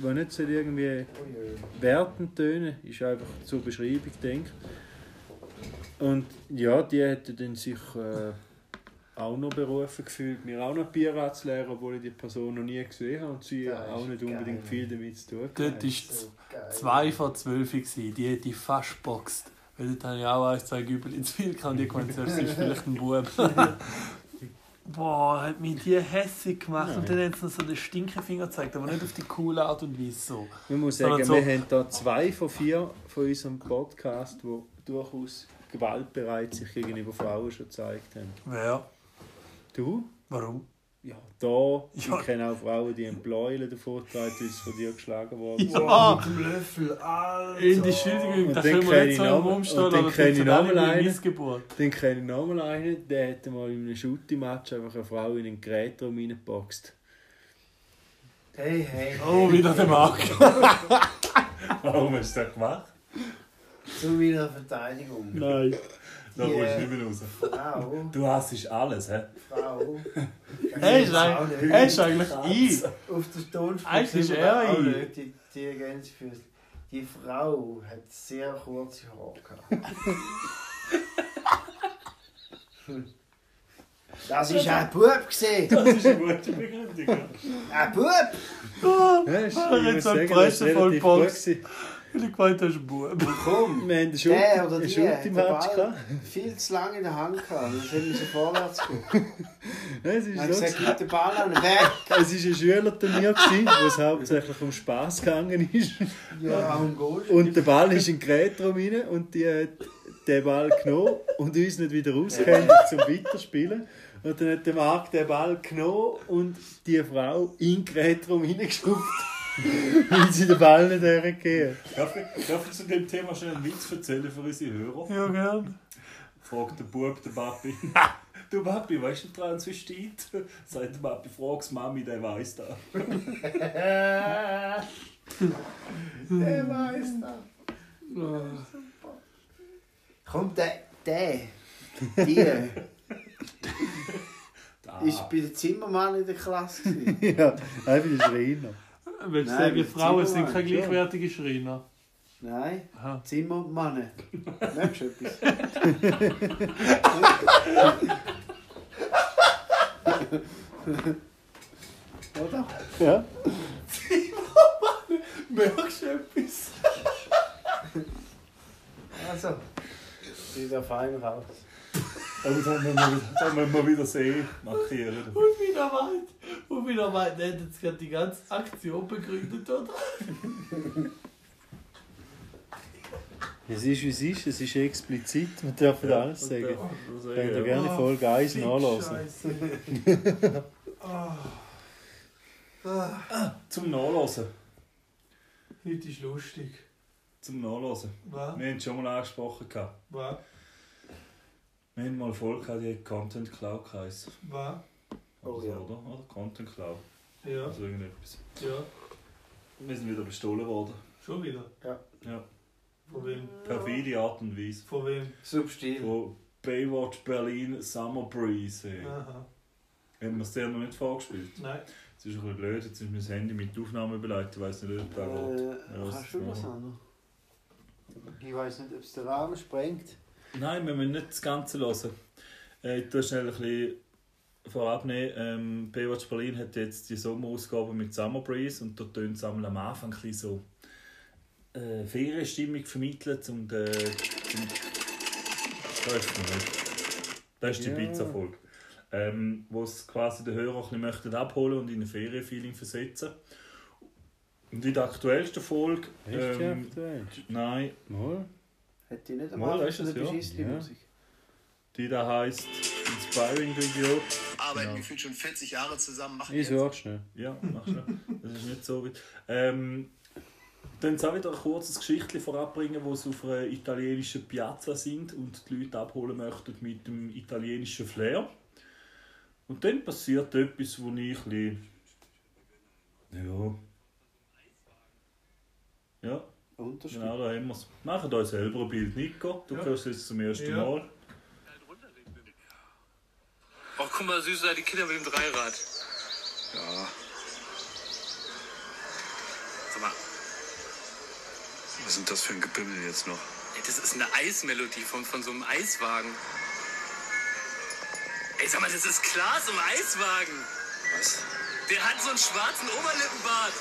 war nicht so irgendwie wertend tönen, ist einfach zur Beschreibung denkt. Und ja, die hätte dann sich äh, auch noch berufen gefühlt, mir auch noch Bier anzulehren, obwohl ich die Person noch nie gesehen habe und sie auch nicht unbedingt geil. viel damit zu tun Dort war So zwei von zwölf, gewesen. die hätte ich fast geboxt. Weil dort habe ich auch ein, zwei Gübel ins Spiel gehabt und die gemeint, das ist vielleicht ein Bub. Boah, hat mich die hässlich gemacht und dann hat sie noch so den Stinkefinger gezeigt, aber nicht auf die coole Art und Weise so. Man muss sagen, so- wir haben da zwei von vier von unserem Podcast, die durchaus gewaltbereit sich gegenüber Frauen schon gezeigt haben. Wer? Du? Warum? Ja, da. Ja. Ich kenne auch Frauen, die einen Bläulen davon tragen, weil von dir geschlagen worden sind. Ja. Mit dem Löffel, Alter. In die Entschuldigung, Und da dann können wir nicht ich so im noch- Raum und stehen, dann aber kenn ich das noch alle mal wie einen. Dann kenne ich nochmal einen, der hat mal in einem Shooting-Match einfach eine Frau in einen Gerätraum reingeboxt. Hey, hey. Oh, wieder der Marc. Warum hast du das gemacht? Zu meiner Verteidigung. Nein. Da Die, kommst du nicht mehr raus. Frau, Du hast alles, hä? Frau. Er ist eigentlich, er ist eigentlich ich. Auf der Tonspur Eigentlich ist er auch nicht, die, die Gänsefüße. Die Frau hat sehr kurze Haare gehabt. Das war ein Bub. Gewesen. Das ist eine gute Begründung. Ein Bub! Ja, ist, ich jetzt muss so sagen, eine das Presse ist voll relativ gut Box. gewesen. Ich gemeint ein Bub. Komm! Wir haben einen Der Shooting- oder einen die hat Ball gehabt. viel zu lange in der Hand gehabt. Das hätte müssen vorwärts gehen. Ja, Es Ich habe ist so gesagt, gib den Ball an den Weg. Es war ein Schülerturnier, wo es hauptsächlich um Spass gegangen ist. Ja, warum gehst Und der Ball ist in den Gerätraum rein und die hat den Ball genommen und uns nicht wieder rausgehändigt zum Weiterspielen. Und dann hat der Marc den Ball genommen und die Frau in den Gerätraum reingeschubst, weil sie den Ball nicht hergegeben Darf ich, darf ich zu dem Thema schnell einen Witz erzählen für unsere Hörer? Ja, gern. Fragt der Bub den Papi. Du Papi, weißt du Transvestit? Sagt der Papi, frag's Mami, der weiß da. Der weiß das. Kommt der, der, die, Ist bei den Zimmermann in der Klasse. gewesen. ja, einfach der Schreiner. Willst du Nein, sagen, Frauen sind keine gleichwertigen Schreiner? Nein, Aha. Zimmermann. Merkst du etwas? Oder? Ja. Merkst du etwas? Also. Sieht ja fein raus. Aber da müssen wir, wir wieder sehen, markieren. Und wieder weit. Und wieder weit. Der hat jetzt gerade die ganze Aktion begründet, oder? Es ist wie es ist, es ist explizit, wir dürfen alles sagen. Ja, Könnt ihr gerne Folge 1 nachlesen. Scheiße. Ah. Ah. Zum Nachlesen. Heute ist lustig. Zum Nachlesen. Was? Wir haben es schon mal angesprochen. Was? Wir haben mal Folge gehabt, die hat Content Cloud geheißen. Was? Oh Also, ja. Oder? oder? Content Cloud. Ja. Also irgendetwas. Ja. Wir sind wieder bestohlen worden. Schon wieder? Ja. Von wem? Perfide Art und Weise. Von wem? Substil. Von Baywatch Berlin Summer Breeze. Aha. Haben wir es dir noch nicht vorgespielt? Nein. Es ist ein bisschen blöd, jetzt ist mein Handy mit der Aufnahme beleidigt. Ich weiß nicht, ob der. Äh, Ja, kannst du das was anderes? Ich weiß nicht, ob es den Rahmen sprengt. Nein, wir müssen nicht das Ganze hören. Äh, ich tue schnell ein bisschen vorab nehmen. Ähm, Baywatch Berlin hat jetzt die Sommerausgabe mit Summer Breeze und da tönt es am Anfang ein bisschen so äh, Ferienstimmung vermitteln zum den, zum das ist nicht. Das ist die Ja. Pizza-Folge. Ähm, wo es quasi den Hörer ein bisschen möchten abholen und in ein Ferienfeeling versetzen. Und in der aktuellsten Folge... Ja, Ähm, aktuell? nein, Mal. Hätte ich nicht am Mal, ist es, ja. beschissene Ja. Musik. die da heisst Inspiring Video. arbeiten Genau. gefühlt schon 40 Jahre zusammen, machen Ich jetzt sag schnell. Ja, mach schnell. Das ist nicht so weit. Ähm, dann auch wieder ein kurzes Geschichtchen vorabbringen, wo sie auf einer italienischen Piazza sind und die Leute abholen möchten mit dem italienischen Flair. Und dann passiert etwas, wo ich ein bisschen... Ja. Ja, Unterschied. genau, da haben wir es. Machen euch selber ein Bild, Nico. Du Ja. hörst es zum ersten Ja. Mal. Ach, guck mal, süß, da die Kinder mit dem Dreirad. Ja, Sag mal, was sind das für ein Gebimmel jetzt noch? ey, das ist eine Eismelodie von, von so einem Eiswagen. Ey, sag mal, das ist Klaas im Eiswagen. Was? Der hat so einen schwarzen Oberlippenbart.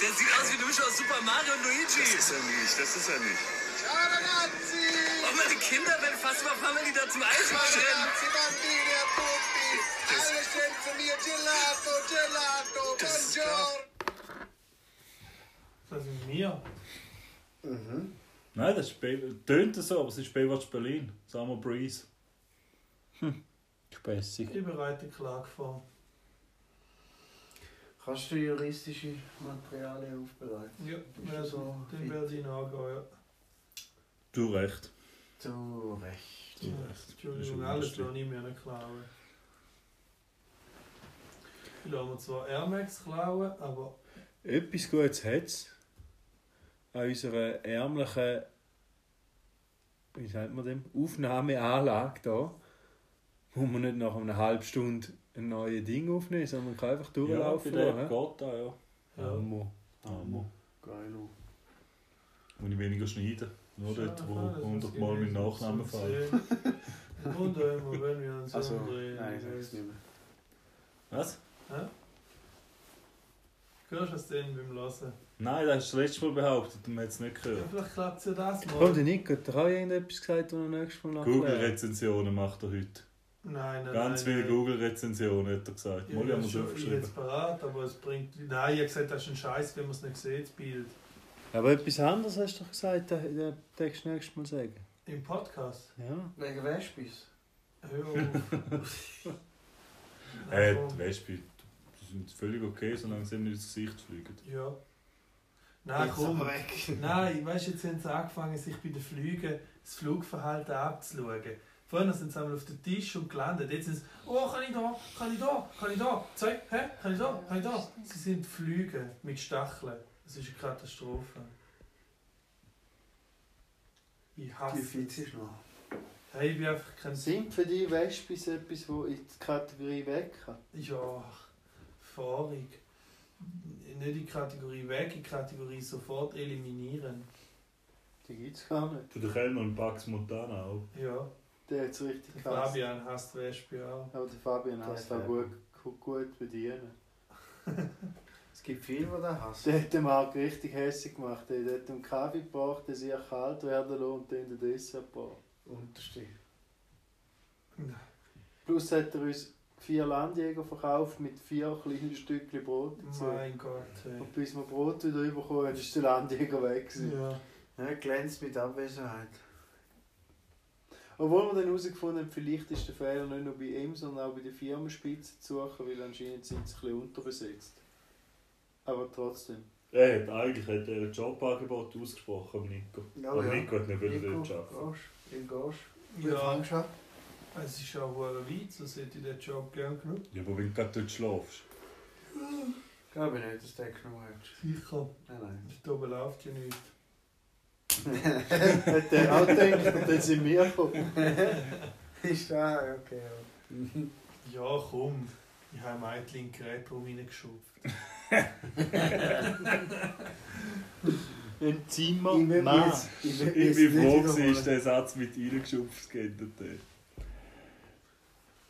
Der sieht aus wie eine Mischung aus Super Mario und Das Luigi. ist er nicht, das ist er nicht. Und meine Kinder werden fast überfahren, wenn die da zum Eiswagen rennen. Das ist klar. Das sind wir. Mhm. Nein, das ist Bay tönt so, aber es ist Baywatch Berlin. Summer Breeze. Spässig. Ich bereite Klage vor. Kannst du juristische Materialien aufbereiten? Ja, Ist also, so werde ich nachgehen, ja. Du recht. Du recht. Du recht. Entschuldigung, alles lasse ich mir nicht klauen. Ich lasse mir zwar Air Max klauen, aber Etwas Gutes hat es an unserer ärmlichen, wie sagt man dem, Aufnahmeanlage da, wo man nicht nach einer halben Stunde ein neues Ding aufnehmen, sondern man kann einfach Ja, durchlaufen. bei der lassen. geht da, ja. ja. Hammer. Hammer. Geil. Muss ich weniger schneiden. Nur dort, Schade, wo das 100 muss Mal so fallen. sehen. Und immer, wenn wir uns Also, umdrehen. nein, ich sag's nicht mehr. Was? Hörst du es denn beim Hören? Nein, das hast du das letzte Mal behauptet und man hat es nicht Ja, gehört. vielleicht klappt es ja das Komm, mal. der Nico hat doch auch irgendetwas gesagt, was er nächstes Mal erklärt. Google-Rezensionen macht er heute. Nein, nein, Ganz nein, viele. Google-Rezensionen hat er gesagt. Ja, Mal haben wir es aufgeschrieben. jetzt parat, aber es bringt. Nein, ich habe gesagt, das ist ein Scheiß, wenn man es nicht sieht, das Bild. Aber etwas anderes hast du doch gesagt, der darfst du nächstes Mal sagen. Im Podcast. Ja. Wegen Wespis. Hör auf. Äh, Nein, die Wespe, die sind völlig okay, solange sie nicht ins Gesicht fliegen. Ja. Nein, Jetzt komm. weg. Nein, weißt du, jetzt haben sie angefangen, sich bei den Flügen das Flugverhalten abzuschauen. Vorher sind sie einmal auf den Tisch und gelandet. Jetzt sind sie, oh, kann ich da, kann ich da, kann ich da, zeig, hä, kann ich da, kann ich da. Sie sind Flüge mit Stacheln. Das ist eine Katastrophe. Ich hasse Die es. Fiz ist noch. Hey, ich bin einfach kein... Sind für dich Wespis etwas, wo in die Kategorie weg kann? Ja, fahrig. Nicht in die Kategorie weg, in die Kategorie sofort eliminieren. Die gibt es gar nicht. Für den Kellner und Pax Montana auch. Ja, Der hat es richtig der gehasst. Fabian hasst Wespe auch. Aber der Fabian Der hasst auch gut, gut, gut bedienen. Es gibt viele, die das hassen. Der hat den Marc richtig hässlich gemacht. Der hat ihm Kaffee gebracht, der sich kalt werden lassen und dann den Dessert gebracht. Unterste. Plus hat er uns vier Landjäger verkauft mit vier kleinen Stückchen Brot dazu. Mein Gott, hey. Und bis wir Brot wieder bekommen ist der Landjäger weg. gewesen. Ja. Ja, glänzt mit Abwesenheit. Obwohl wir dann herausgefunden haben, vielleicht ist der Fehler nicht nur bei ihm, sondern auch bei der Firmenspitze zu suchen, weil anscheinend sind sie ein bisschen unterbesetzt. Aber trotzdem. Er hat eigentlich hat er ein Jobangebot ausgesprochen, Nico. Ja, Aber ja. Nico hat nicht dort arbeiten. gehst, im. Wie Ja. du? Es ist auch ein Witz, sonst hätte ich den Job gern genug. Ja, aber wenn du gerade dort schlafst. Glaube ich nicht, dass der genommen hat. Sicher. Nein, nein. Da oben läuft ja nichts. Hat er auch gedacht und dann sind wir gekommen. ist da, okay. Ja. Komm. Ich habe ein Mädchen in die Gerätraum reingeschupft. Ein Zimmer, Ich will Mann. jetzt- ich will Ich bin froh, dass der Satz mit reingeschupft geändert hat.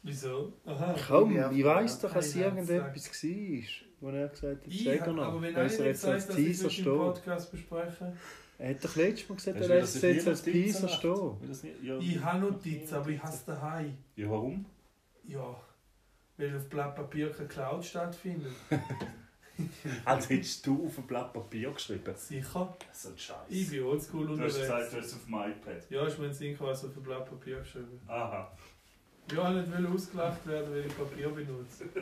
Wieso? Aha. Komm, Ja, ich weiss doch, dass keiner irgendetwas war, wo er gesagt hat, Ich, sag er aber noch. wenn einer er nicht jetzt als sagt, dass ich Teaser das im steht. Podcast besprechen Er hat doch letztes Mal gesagt, er lässt das es jetzt als gemacht? stehen. Will das? Ja. Ich habe Notizen, aber ich hasse daheim. ja, warum? Ja, weil auf Blatt Papier keine Cloud stattfindet. Also hättest du auf ein Blatt Papier geschrieben? Sicher. So ein Scheiß. Ich bin oldschool Du hast unterwegs. gesagt, du hast es auf dem iPad. Ja, ist in den Sinn also auf ein Blatt Papier geschrieben. Aha. Ja, ich wollte nicht ausgelacht werden, weil ich Papier benutze.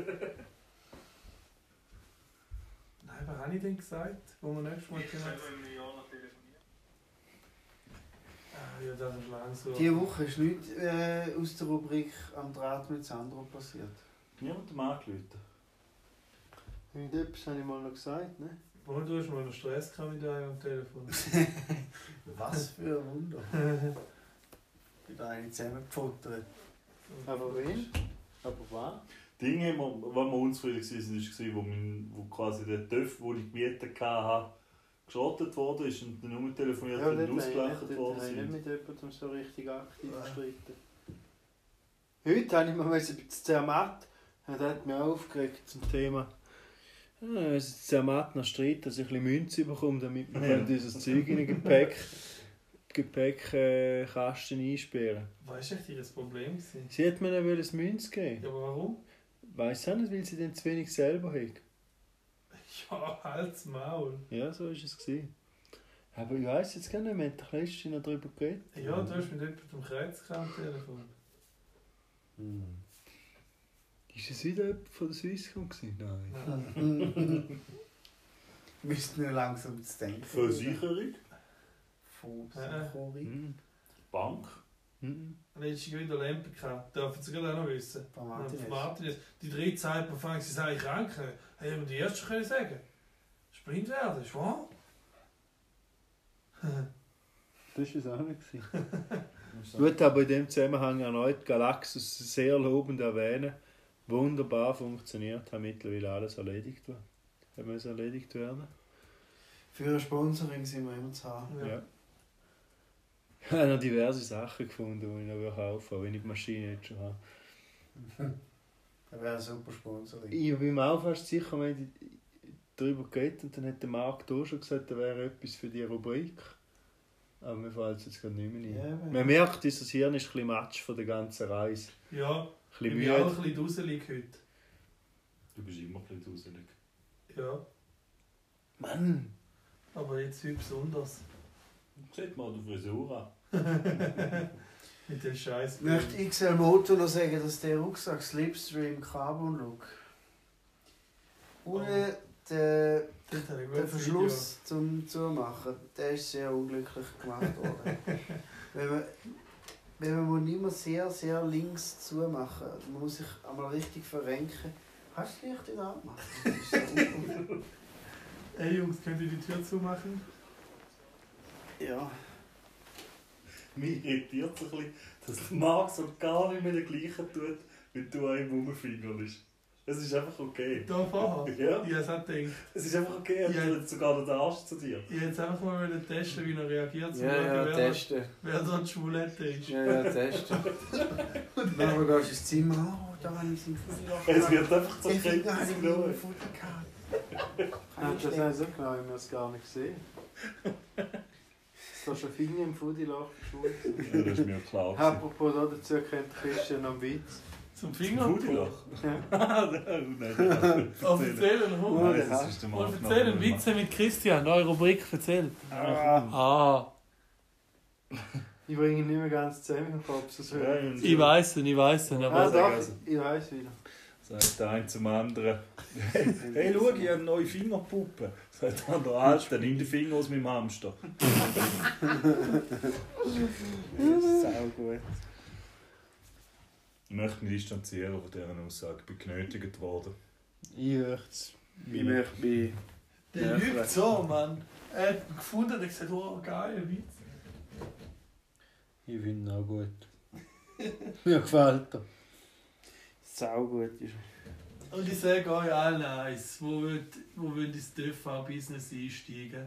Nein, was habe ich denn gesagt? Wo wir nächstes Mal können... Ah, langsam. Diese Woche ist nichts äh, aus der Rubrik am Draht mit Sandro passiert. Niemand hat angerufen. Irgendetwas habe ich mal noch gesagt, ne? Wo du hast mal noch Stress gehabt mit einem am Telefon. Was für ein Wunder. Wieder eine zusammengefuttert. Aber wen? Aber was? Dinge, wo, wo wir unzufrieden waren, war, wo, mein, wo quasi der Töff, den ich gemietet hatte, geschrottet worden ist und dann nur telefoniert Ja, und ich dort worden habe ich nicht sind. mit jemandem so richtig aktiv Ja. gestritten. Heute habe ich mir ein bisschen zermatt. Das hat mich auch aufgeregt zum Thema. Ja, es ist zermatt nach Streit, dass ich ein bisschen Münze bekomme, damit wir Ja. dieses Zeug in den Gepäck, Gepäckkasten äh, einsperren Was war echt ihr Problem? Sie hat mir nicht wollen, ein Münze geben. Ja, aber warum? Weiss auch nicht, weil sie dann zu wenig selber hat. Ja, halt's Maul. Ja, so war es. Gewesen. Aber ich weiss jetzt gar nicht, wir haben doch noch darüber geredet. Ja, du hast mit jemandem Kreuz gehabt am Telefon. Ist es wieder jemand von der Swisscom gewesen? Nein. Müssten wir langsam zu denken. Versicherung, Versicherung. Mhm. Bank. Mhm. Dann hättest du wieder Lampe gehabt. Dürfen Sie gerade auch noch wissen. Von Martinez. Die drei Zeiten fangen sie sagen, krank. Hätten wir die erste können sagen Ist blind werden, ist wahr? Das war es auch nicht. Gut, aber in dem Zusammenhang erneut Galaxus sehr lobend erwähnen. Wunderbar funktioniert, hat mittlerweile alles erledigt worden. Hat muss erledigt werden. Für ein Sponsoring sind wir immer zu haben. Ja. Ich habe noch diverse Sachen gefunden, die ich noch kaufen auch wenn ich die Maschine jetzt schon habe. Das wäre ein super Sponsoring. Ich bin mir auch fast sicher, wir haben darüber geredet und dann hat der Marc da schon gesagt, da wäre etwas für die Rubrik. Aber mir fällt es jetzt gerade nicht mehr ein. Ja, Man merkt, unser Hirn ist ein bisschen matsch von der ganzen Reise. Ja, Ein ich bisschen bin auch ein müde. bisschen duselig heute. Du bist immer ein bisschen duselig. Ja, Mann! aber jetzt heute besonders. Sieht mal die Frisur an. Mit dem Scheiß. Ich möchte XL Motor noch sagen, dass der Rucksack Slipstream Carbon Look ohne den, ich den gutes Verschluss zum Zumachen, der ist sehr unglücklich gemacht worden. wenn man, wenn man immer sehr, sehr links zumachen, man muss sich einmal richtig verrenken. Hast du Licht in der Hand gemacht? Video. Ey Jungs, könnt ihr die Tür zumachen? ja. Mich irritiert es ein bisschen, dass Marc so gar nicht mehr der gleiche tut, wie du ihm rumfingerst. Es ist einfach okay. Da vorher? Ja. Ich habe es auch gedacht. Es ist einfach okay, er tut sogar den Arsch zu dir. Ich hätte jetzt einfach mal testen, wie er reagiert, zu Ja, ja, wer, testen. wer da die Schwulette ist. Ja, ja, testen. Dann gehst du ins Zimmer. Oh, da habe ich seinen Futter Es wird einfach so kritisch da habe ich. Ja, das haben sie genau, ich habe es gar nicht gesehen. Da ist ein Finger im Foodilach geschult. Ja, das ist mir klar. Apropos da dazu kennt Christian noch einen Witz. Zum. Finger. Ja. Ah, nein, nein. Auf erzählen, komm. Nein, das ist der Marc. erzählen, Witze mit Christian, neue Rubrik, erzähl. Ah. Ah, Ich bringe ihn nicht mehr ganz zusammen im Kopf. Ja, ich weiß es, ich weiß es, Ah, doch, ich weiß wieder. Sagt der eine zum anderen. Hey, schau, ich habe eine neue Fingerpuppe. Sagt der andere, Alter, nimm den Finger aus meinem Hamster. Das ist auch gut. Ich möchte mich distanzieren von dieser Aussage. Ich bin genötigt worden. Ich möchte Ich möchte mich. Der lügt so, Mann. Er hat ihn gefunden und gesagt, oh, geil, Witz. Ich finde ihn auch gut. Mir gefällt er. Sau gut ist. Und ich sage euch allen eins, wo wollt, wo ins TV-Business einsteigen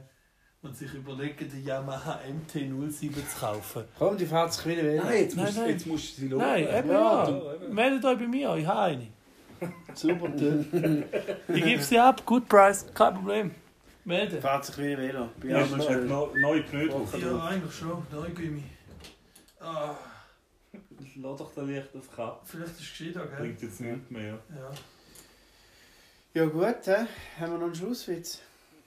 und sich überlegen, den Yamaha MT-07 zu kaufen. Komm, die fährt sich wieder weg. jetzt Nein, musst, nein. jetzt musst du sie loben. Nein, eben ja. ja. Meldet euch bei mir, ich habe eine. Super toll. Ich gebe sie ab, good price, kein Problem. Melden. Fährt sich wieder Velo. Bin Ja, schnell. noch, neue Pneu drauf. Ja, eigentlich schon, Neugummi. Ah, Lass doch den Licht auf Kapp. vielleicht ist es gescheiter, gell? Bringt jetzt nichts mehr. Ja. Ja gut, hä? haben wir noch einen Schlusswitz?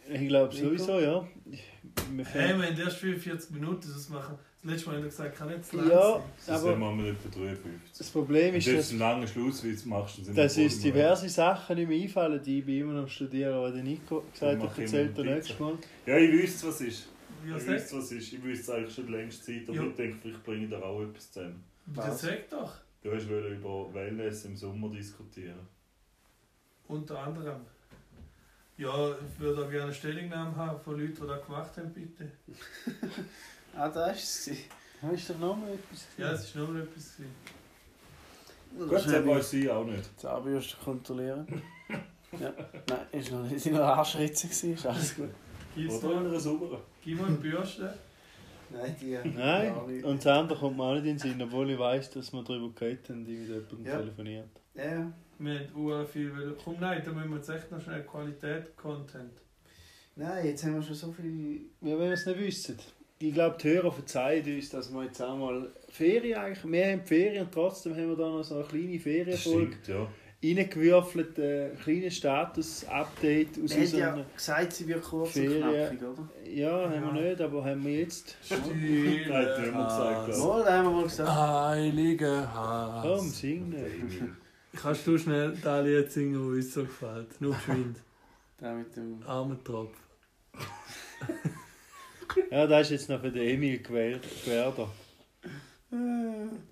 Ich glaube sowieso, ja. Wir Hey, wir haben erst 45 Minuten, das machen. Das letzte Mal haben wir gesagt, kann nicht zu lang Ja, sein. Das aber sind wir mit etwa 53. das Problem Wenn ist, du jetzt dass, einen langen Schlusswitz machst, dann sind wir dass uns diverse Sachen nicht mehr einfallen, die ich bin immer noch am Studieren, aber der Nico gesagt hat, ich erzählt er nächstes Mal. Ja, ich wüsste, was ist. Ich wüsste, was ist. Ich wüsste es eigentlich schon längst Zeit, aber Ja. ich denke, vielleicht bringe ich da auch etwas zusammen. Das sagt doch. Du hast über Wellness im Sommer diskutieren. Unter anderem. Ja, ich würde auch gerne eine Stellungnahme haben von Leuten, die das gemacht haben, bitte. Ah, da ist es. gewesen. Ja, ist doch noch mal etwas? Ja, es war noch mal etwas. gewesen. Gut, das Schnell weiß ich auch nicht. die Zahnbürste kontrollieren. ja. Nein, ist noch nicht in einer Arschritze. gewesen, Ist alles gut. Gib's Oder in noch? einer sauberen. Gib mal eine Bürste. Nein, die. Nein, und das andere kommt mir auch nicht in den Sinn, obwohl ich weiss, dass wir darüber geredet haben, die mit jemandem Ja. telefoniert. Ja. Wir haben ur viel. Komm, nein, da müssen wir jetzt echt noch schnell Qualität-Content. Nein, jetzt haben wir schon so viel. Ja, wenn wir es nicht wissen. Ich glaube, die Hörer verzeihen uns, dass wir jetzt auch mal Ferien eigentlich, wir haben Ferien und trotzdem haben wir da noch so eine kleine Das Ferienfolge stimmt, ja. Reingewürfelt, ein kleines Status-Update aus Wir haben ja unseren... gesagt, sie wird kurz und Ferien. knackig, oder? Ja, haben wir nicht, aber haben wir jetzt... Nein, das haben wir gesagt. Hass. ja. Wohl, da haben wir mal gesagt. Heilige Komm, Hass. sing nicht. Kannst du schnell das Lied singen, das uns so gefällt? Nur geschwind. Da mit dem. Armer Tropf. Ja, das ist jetzt noch für den Emil gewählt. Gewerder.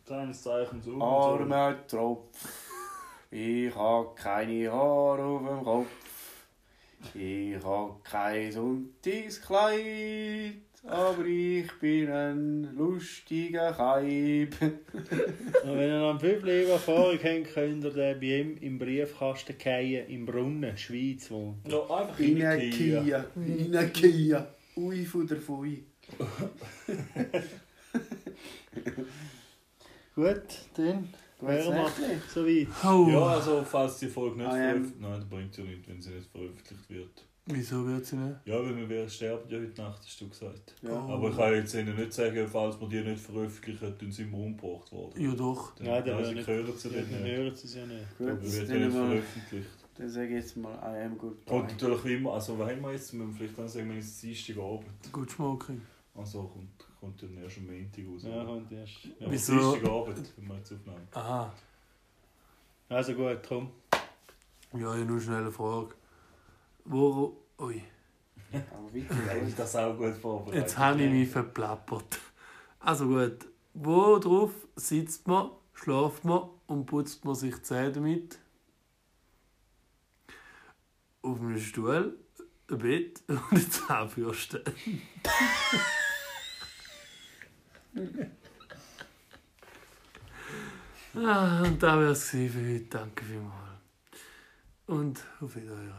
Kleines Zeichen so. Armer Tropf. Ich hab keine Haare auf dem Kopf. Ich hab kein sonntiges Kleid. Aber ich bin ein lustiger Kaib. Und wenn ihr ein viel lieber Erfahrung habt, könnt ihr den bei ihm im Briefkasten fallen, im Brunnen, Schweiz wohnt. Ja, einfach In eine die Kia. Kia. In eine Kia. Ui von der Fui. Gut, dann wären wir soweit. Oh. Ja, also falls die Folge nicht Ah, veröffentlicht Nein, das bringt ja nichts, wenn sie nicht veröffentlicht wird. Wieso wird sie nicht? Ja, weil wir sterben ja heute Nacht, hast du gesagt. Ja. Oh. Aber ich kann jetzt ihnen nicht sagen, falls wir die nicht veröffentlichen, dann sind wir umgebracht worden. Ja doch. Dann, Nein, dann also nicht. gehören zu Ja, nicht. hören sie es ja nicht. Gut, Aber wird ja dann, nicht veröffentlicht. dann sage ich jetzt mal I am goodbye. Kommt natürlich wie immer, also haben wir jetzt? Wir müssen vielleicht dann sagen, wir sind Dienstagabend. Gut Smoking. Also kommt, kommt dann erst am Montag raus. Ja, und erst. Ja. Wieso? Dienstagabend, wenn wir jetzt aufnehmen. Aha. Also gut, komm. Ja, ich habe nur schnell eine Frage. Wo. Ui. Aber Ich weiter. habe das auch gut vorbereitet. Jetzt habe ich mich verplappert. Also gut. Wo drauf sitzt man, schläft man und putzt man sich die Zähne damit? Auf einem Stuhl, ein Bett und eine Zahnbürste. ah, und da wäre es für heute. Danke vielmals. Und auf Wiedersehen.